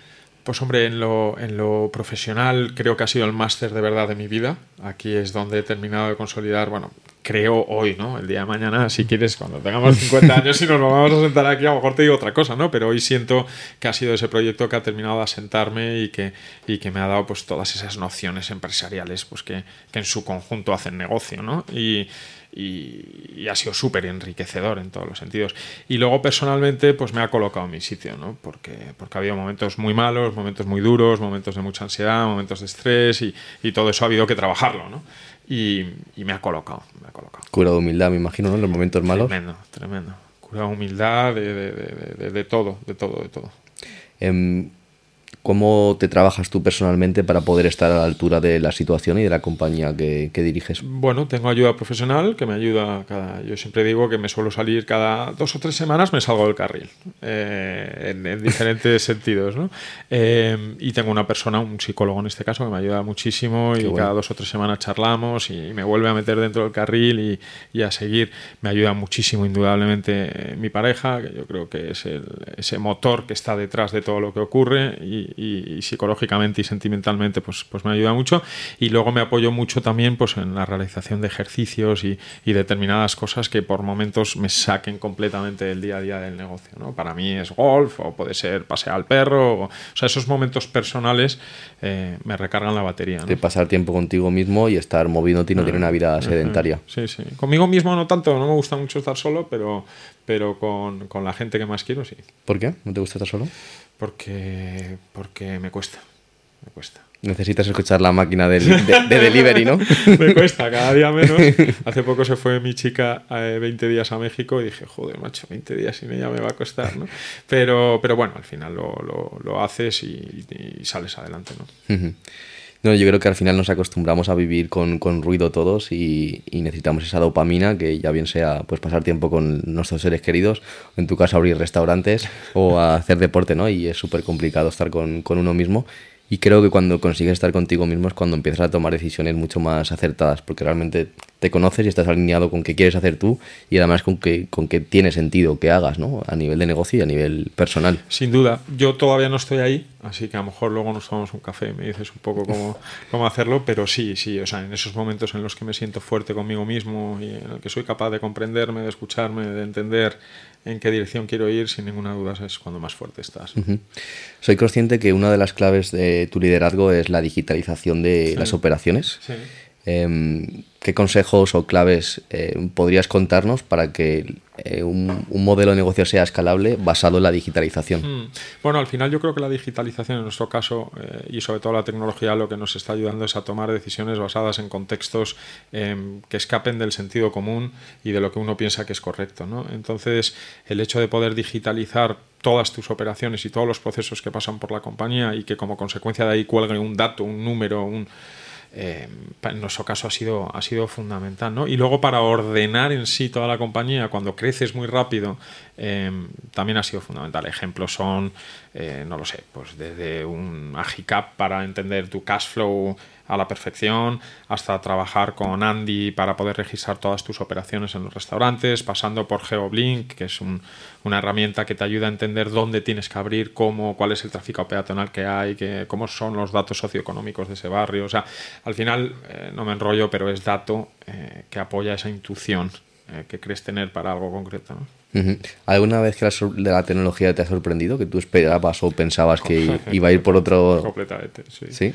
Pues hombre, en lo, en lo profesional creo que ha sido el máster de verdad de mi vida. Aquí es donde he terminado de consolidar, bueno, creo hoy, ¿no? El día de mañana, si quieres, cuando tengamos 50 años y nos vamos a sentar aquí, a lo mejor te digo otra cosa, ¿no? Pero hoy siento que ha sido ese proyecto que ha terminado de asentarme y que, y que me ha dado pues todas esas nociones empresariales pues que, que en su conjunto hacen negocio, ¿no? Y, y, ha sido súper enriquecedor en todos los sentidos. Y luego personalmente pues me ha colocado en mi sitio, ¿no? porque, porque ha habido momentos muy malos, momentos muy duros, momentos de mucha ansiedad, momentos de estrés y, y todo eso ha habido que trabajarlo. ¿no? Y, y, me ha colocado, me ha colocado. Cura de humildad, me imagino, ¿no? En los momentos malos. Tremendo, tremendo. Cura de humildad, de, de, de, de todo, de todo, de todo. Eh, ¿Cómo te trabajas tú personalmente para poder estar a la altura de la situación y de la compañía que, diriges? Bueno, tengo ayuda profesional que me ayuda cada... Yo siempre digo que me suelo salir cada dos o tres semanas, me salgo del carril, eh, en, diferentes *laughs* sentidos. ¿no? Eh, y tengo una persona, un psicólogo en este caso, que me ayuda muchísimo y cada dos o tres semanas charlamos y me vuelve a meter dentro del carril y, a seguir. Me ayuda muchísimo, indudablemente, mi pareja, que yo creo que es ese motor que está detrás de todo lo que ocurre y, y, psicológicamente y sentimentalmente pues, pues me ayuda mucho y luego me apoyo mucho también pues en la realización de ejercicios y, y determinadas cosas que por momentos me saquen completamente del día a día del negocio ¿no? para mí es golf o puede ser pasear al perro o, sea esos momentos personales eh, me recargan la batería de pasar tiempo contigo mismo y estar moviéndote y no tener una vida sedentaria sí sí conmigo mismo no tanto no me gusta mucho estar solo pero pero con, con la gente que más quiero sí ¿por qué? ¿no te gusta estar solo? Porque, porque me cuesta. Me cuesta. Necesitas escuchar la máquina de, *laughs* delivery, ¿no? me cuesta, cada día menos. *laughs* Hace poco se fue mi chica 20 eh, días a México y dije, joder, macho, 20 días sin ella me va a costar, ¿no? Pero, pero bueno, al final lo, lo, lo haces y, sales adelante, ¿no? No, yo creo que al final nos acostumbramos a vivir con, con ruido todos y, y, necesitamos esa dopamina que ya bien sea pues pasar tiempo con nuestros seres queridos, en tu caso abrir restaurantes o *laughs* hacer deporte, ¿no? Y es súper complicado estar con, con uno mismo y creo que cuando consigues estar contigo mismo es cuando empiezas a tomar decisiones mucho más acertadas, porque realmente te conoces y estás alineado con qué quieres hacer tú y además con qué con que tiene sentido que hagas, ¿no? A nivel de negocio y a nivel personal. Sin duda. Yo todavía no estoy ahí, así que a lo mejor luego nos tomamos un café y me dices un poco cómo, *laughs* cómo hacerlo, pero sí, sí, o sea, en esos momentos en los que me siento fuerte conmigo mismo y en el que soy capaz de comprenderme, de escucharme, de entender en qué dirección quiero ir, sin ninguna duda es cuando más fuerte estás. Soy consciente que una de las claves de tu liderazgo es la digitalización de las operaciones. Em, ¿Qué consejos o claves eh, podrías contarnos para que eh, un, modelo de negocio sea escalable basado en la digitalización? Hmm. Bueno, al final yo creo que la digitalización en nuestro caso eh, y sobre todo la tecnología lo que nos está ayudando es a tomar decisiones basadas en contextos em, que escapen del sentido común y de lo que uno piensa que es correcto. ¿no? Entonces, el hecho de poder digitalizar todas tus operaciones y todos los procesos que pasan por la compañía y que como consecuencia de ahí cuelgue un dato, un número, un eh, en nuestro caso ha sido, ha sido fundamental. ¿no? Y luego para ordenar en sí toda la compañía, cuando creces muy rápido, eh, también ha sido fundamental. Ejemplos son, eh, no lo sé, pues desde un Agicap para entender tu cash flow a la perfección, hasta trabajar con Andy para poder registrar todas tus operaciones en los restaurantes, pasando por GeoBlink, que es una herramienta que te ayuda a entender dónde tienes que abrir, cómo, cuál es el tráfico peatonal que hay, que, cómo son los datos socioeconómicos de ese barrio. O sea, al final, eh, no me enrollo, pero es dato eh, que apoya esa intuición eh, que crees tener para algo concreto. ¿Alguna vez que la, de la tecnología te ha sorprendido? ¿Que tú esperabas o pensabas que *laughs* iba a ir por otro...? Completamente, sí.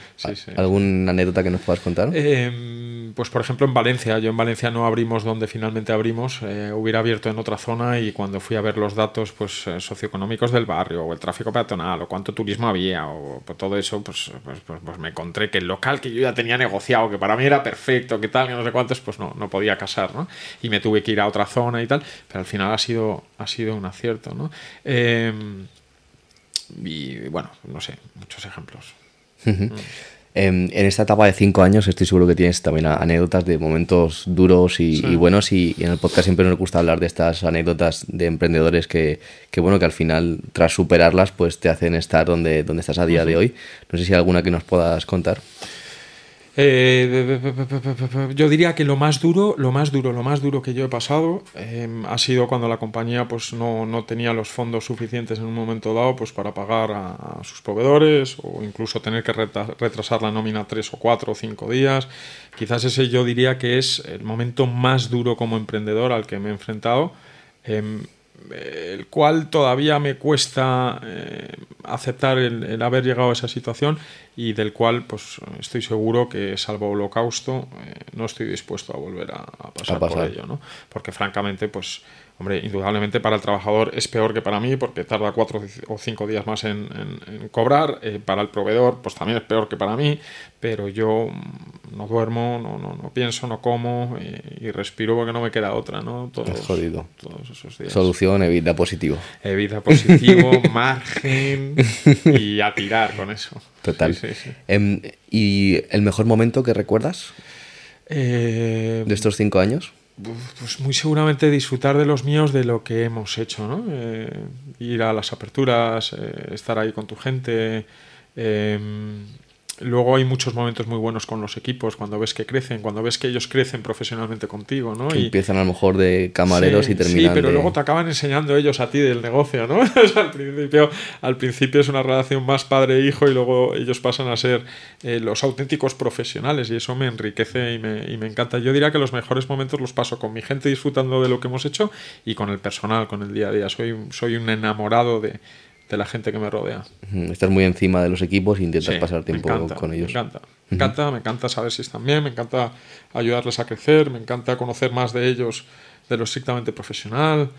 ¿Alguna anécdota que nos puedas contar? Em, pues por ejemplo en Valencia. Yo en Valencia no abrimos donde finalmente abrimos. Eh, hubiera abierto en otra zona y cuando fui a ver los datos pues eh, socioeconómicos del barrio o el tráfico peatonal o cuánto turismo había o pues, todo eso, pues, pues, pues, pues, me encontré que el local que yo ya tenía negociado, que para mí era perfecto, que tal, que no sé cuántos, pues no, no podía casar, ¿no? Y me tuve que ir a otra zona y tal. Pero al final ha sido ha sido un acierto, ¿no? Em, y bueno, no sé, muchos ejemplos. Em, en, esta etapa de cinco años estoy seguro que tienes también anécdotas de momentos duros y, buenos y, en el podcast siempre nos gusta hablar de estas anécdotas de emprendedores que, bueno, que al final tras superarlas pues te hacen estar donde, donde estás a día de hoy. No sé si hay alguna que nos puedas contar. Eh, yo diría que lo más duro, lo más duro, lo más duro que yo he pasado em, ha sido cuando la compañía pues no, no, tenía los fondos suficientes en un momento dado pues para pagar a, sus proveedores o incluso tener que retrasar la nómina tres o cuatro o cinco días. Quizás ese yo diría que es el momento más duro como emprendedor al que me he enfrentado. Em, el cual todavía me cuesta eh, aceptar el, haber llegado a esa situación y del cual pues estoy seguro que salvo holocausto eh, no estoy dispuesto a volver a, pasar, por ello ¿no? porque francamente pues Hombre, indudablemente para el trabajador es peor que para mí porque tarda cuatro o cinco días más en, cobrar. Eh, para el proveedor, pues también es peor que para mí, pero yo mm, no duermo, no, no, no pienso, no como y, respiro porque no me queda otra, ¿no? Todos, jodido. Todos esos días. Solución, evita positivo. Evita positivo, *laughs* margen y a tirar con eso. Total. Em, ¿Y el mejor momento que recuerdas? Eh, ¿De estos cinco años? Pues muy seguramente disfrutar de los míos de lo que hemos hecho, ¿no? Eh, ir a las aperturas, eh, estar ahí con tu gente, em, Luego hay muchos momentos muy buenos con los equipos, cuando ves que crecen, cuando ves que ellos crecen profesionalmente contigo, ¿no? y empiezan a lo mejor de camareros y terminan. Sí, pero luego te acaban enseñando ellos a ti del negocio, ¿no? *laughs* al, principio, al principio es una relación más padre-hijo y luego ellos pasan a ser eh, los auténticos profesionales y eso me enriquece y me, y me encanta. Yo diría que los mejores momentos los paso con mi gente disfrutando de lo que hemos hecho y con el personal, con el día a día. Soy, soy un enamorado de de la gente que me rodea. Estás muy encima de los equipos e intentas pasar tiempo con ellos. Me encanta, me encanta, me encanta saber si están bien, me encanta ayudarles a crecer, me encanta conocer más de ellos de lo estrictamente profesional.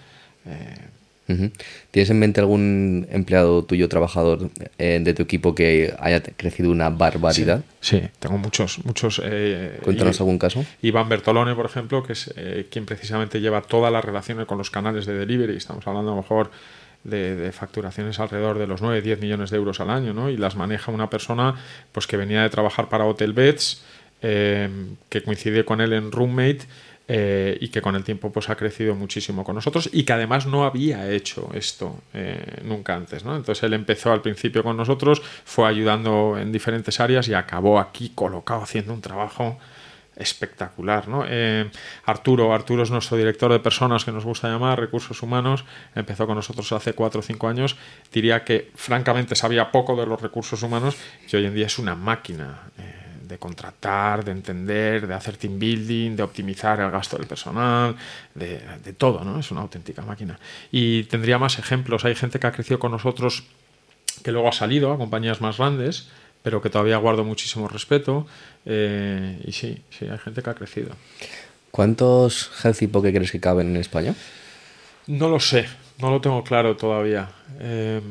Eh. ¿Tienes en mente algún empleado tuyo, trabajador eh, de tu equipo que haya crecido una barbaridad? Sí, tengo muchos, muchos. Eh, Cuéntanos algún caso. Iván Bertolone, por ejemplo, que es quien precisamente lleva todas las relaciones con los canales de delivery. Estamos hablando a lo mejor de, facturaciones alrededor de los 9-10 millones de euros al año, ¿no? Y las maneja una persona pues, que venía de trabajar para Hotel Beds, eh, que coincide con él en Roommate eh, y que con el tiempo pues, ha crecido muchísimo con nosotros y que además no había hecho esto eh, nunca antes. ¿no? Entonces él empezó al principio con nosotros, fue ayudando en diferentes áreas y acabó aquí colocado haciendo un trabajo espectacular. ¿no? Eh, Arturo, Arturo es nuestro director de personas que nos gusta llamar, recursos humanos, empezó con nosotros hace 4 o 5 años, diría que francamente sabía poco de los recursos humanos y hoy en día es una máquina. Eh, de contratar, de entender, de hacer team building, de optimizar el gasto del personal, de, de todo, ¿no? Es una auténtica máquina. Y tendría más ejemplos. Hay gente que ha crecido con nosotros que luego ha salido a compañías más grandes, pero que todavía guardo muchísimo respeto. Eh, y sí, sí, hay gente que ha crecido. ¿Cuántos Healthy Poke crees que caben en España? No lo sé, no lo tengo claro todavía. Em,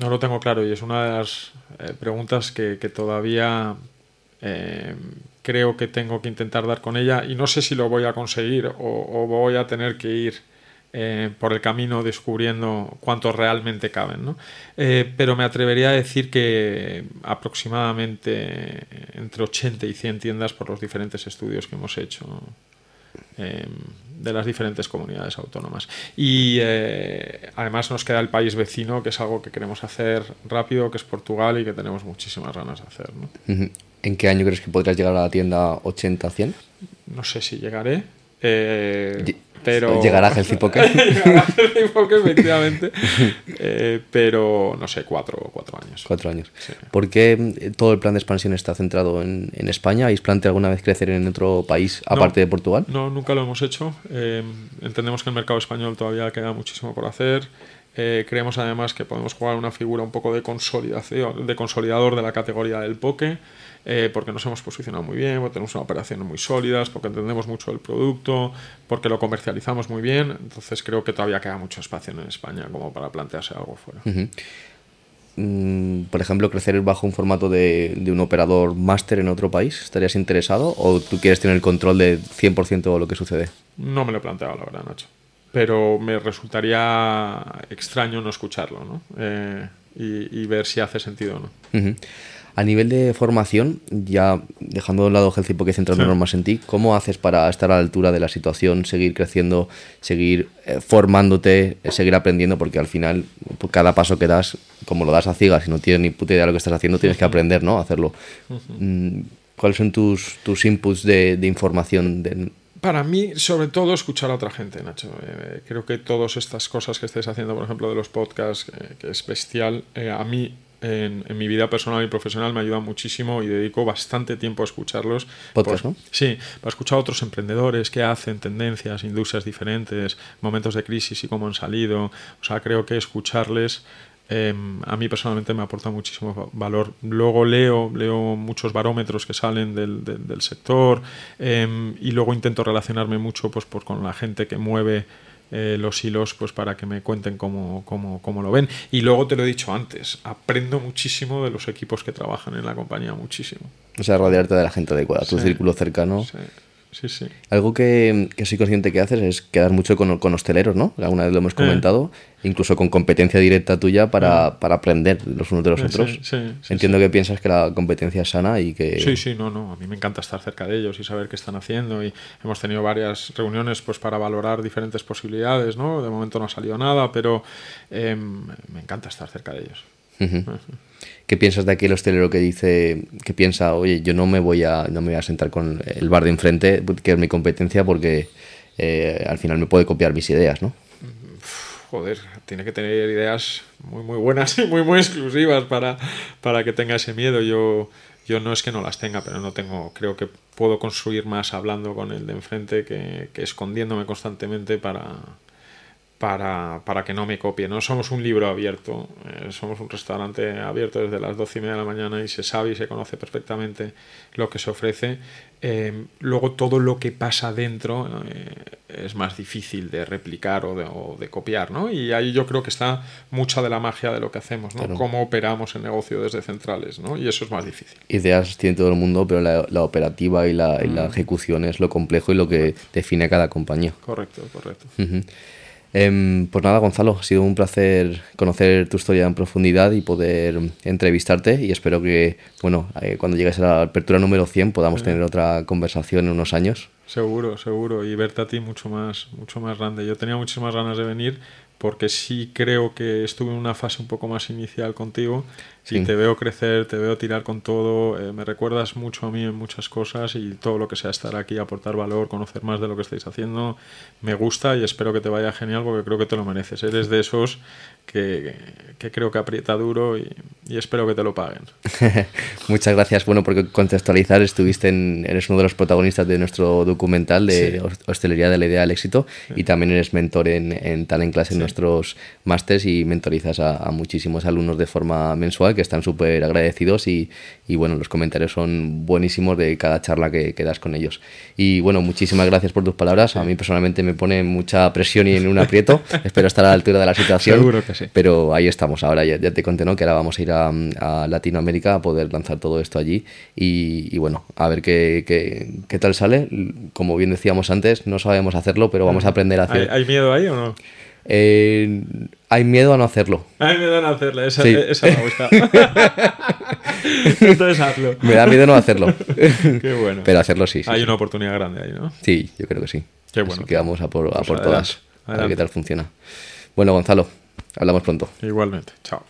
no lo tengo claro y es una de las eh, preguntas que, todavía em, creo que tengo que intentar dar con ella y no sé si lo voy a conseguir o voy a tener que ir eh, por el camino descubriendo cuántos realmente caben. ¿no? Eh, pero me atrevería a decir que aproximadamente entre 80 y 100 tiendas por los diferentes estudios que hemos hecho em, de las diferentes comunidades autónomas. Y eh, además nos queda el país vecino, que es algo que queremos hacer rápido, que es Portugal y que tenemos muchísimas ganas de hacer. ¿no? ¿En qué año crees que podrías llegar a la tienda 80-100? No sé si llegaré. Eh, pero... Llegará a Healthy Poker. efectivamente. *laughs* Eh, pero, no sé, cuatro, cuatro años. Cuatro años. ¿Por qué eh, todo el plan de expansión está centrado en, en España? ¿Habéis planteado alguna vez crecer en otro país aparte de Portugal? No, nunca lo hemos hecho. entendemos que el mercado español todavía queda muchísimo por hacer. creemos además que podemos jugar una figura un poco de consolidación, de consolidador de la categoría del poke. Eh, porque nos hemos posicionado muy bien, porque tenemos una operación muy sólidas, porque entendemos mucho el producto, porque lo comercializamos muy bien. Entonces creo que todavía queda mucho espacio en España como para plantearse algo fuera. Mm, por ejemplo, crecer bajo un formato de, un operador máster en otro país, ¿estarías interesado? ¿O tú quieres tener el control de 100% de lo que sucede? No me lo he planteado, la verdad, Nacho. Pero me resultaría extraño no escucharlo, ¿no? Eh, y, ver si hace sentido o no. A nivel de formación, ya dejando de un lado Healthy porque centrándonos más en ti, ¿cómo haces para estar a la altura de la situación, seguir creciendo, seguir eh, formándote, eh, seguir aprendiendo? Porque al final, cada paso que das, como lo das a ciegas y no tienes ni puta idea de lo que estás haciendo, tienes que aprender, ¿no? A hacerlo. Mm, ¿Cuáles son tus, tus inputs de, información? De... Para mí, sobre todo, escuchar a otra gente, Nacho. Eh, creo que todas estas cosas que estés haciendo, por ejemplo, de los podcasts, que es bestial, a mí en, mi vida personal y profesional me ayuda muchísimo y dedico bastante tiempo a escucharlos. Podcast, ¿no? Sí, para escuchar a otros emprendedores qué hacen, tendencias, industrias diferentes, momentos de crisis y cómo han salido. O sea, creo que escucharles em, a mí personalmente me aporta muchísimo valor. Luego leo, leo muchos barómetros que salen del, del, sector em, y luego intento relacionarme mucho pues, por, con la gente que mueve eh, los hilos pues para que me cuenten cómo, cómo, cómo, lo ven. Y luego te lo he dicho antes, aprendo muchísimo de los equipos que trabajan en la compañía, muchísimo. O sea, rodearte de la gente adecuada, tu círculo cercano. Sí, sí. Algo que, que, soy consciente que haces es quedar mucho con, con hosteleros, ¿no? Alguna vez lo hemos eh. comentado, incluso con competencia directa tuya para, eh. para, aprender los unos de los otros. Entiendo que piensas que la competencia es sana y que... Sí, sí, no, no. A mí me encanta estar cerca de ellos y saber qué están haciendo. Y hemos tenido varias reuniones pues para valorar diferentes posibilidades, ¿no? De momento no ha salido nada, pero me encanta estar cerca de ellos. ¿Qué piensas de aquel hostelero que dice, que piensa, oye, yo no me voy a, no me voy a sentar con el bar de enfrente, que es mi competencia, porque eh, al final me puede copiar mis ideas, ¿no? Joder, tiene que tener ideas muy, muy buenas y muy, muy exclusivas para, para que tenga ese miedo. Yo, yo no es que no las tenga, pero no tengo, creo que puedo construir más hablando con el de enfrente que escondiéndome constantemente para, para, para, que no me copie. No somos un libro abierto, eh, somos un restaurante abierto desde las 12 y media de la mañana y se sabe y se conoce perfectamente lo que se ofrece. Eh, luego todo lo que pasa dentro eh, es más difícil de replicar o de, o de, copiar, ¿no? Y ahí yo creo que está mucha de la magia de lo que hacemos, ¿no? Cómo operamos el negocio desde centrales, ¿no? Y eso es más difícil. Ideas tiene todo el mundo, pero la, la operativa y la, y la, mm. ejecución es lo complejo y lo que define a cada compañía. Correcto, correcto. Em, pues nada, Gonzalo, ha sido un placer conocer tu historia en profundidad y poder entrevistarte y espero que, bueno, eh, cuando llegues a la apertura número 100 podamos tener otra conversación en unos años. Seguro, seguro, y verte a ti mucho más, mucho más grande. Yo tenía muchísimas ganas de venir porque sí creo que estuve en una fase un poco más inicial contigo y te veo crecer, te veo tirar con todo, eh, me recuerdas mucho a mí en muchas cosas y todo lo que sea estar aquí, aportar valor, conocer más de lo que estáis haciendo, me gusta y espero que te vaya genial porque creo que te lo mereces. Eres de esos que, que creo que aprieta duro y, y, espero que te lo paguen. *laughs* Muchas gracias. Bueno, porque contextualizar, estuviste en, eres uno de los protagonistas de nuestro documental de Hostelería de la Idea del Éxito y también eres mentor en, en Talent Class en nuestros másters y mentorizas a, a muchísimos alumnos de forma mensual que están súper agradecidos y, y, bueno, los comentarios son buenísimos de cada charla que, que, das con ellos. Y bueno, muchísimas gracias por tus palabras. A mí personalmente me pone mucha presión y en un aprieto. *laughs* Espero estar a la altura de la situación. Seguro que sí. Pero ahí estamos. Ahora ya, ya te conté, ¿no? Que ahora vamos a ir a, a Latinoamérica a poder lanzar todo esto allí y, y bueno, a ver qué, qué, qué, tal sale. Como bien decíamos antes, no sabemos hacerlo, pero vamos a aprender a hacer. ¿Hay, hay miedo ahí o no? Eh, hay miedo a no hacerlo. Hay miedo a no hacerlo, esa, sí. esa me gusta. *laughs* Entonces hazlo. Me da miedo no hacerlo. *laughs* Qué bueno. Pero hacerlo sí. sí hay sí. una oportunidad grande ahí, ¿no? Sí, yo creo que sí. Qué bueno. Así que vamos a por, a Pues por adelante, todas. A ver qué tal funciona. Bueno, Gonzalo, hablamos pronto. Igualmente. Chao.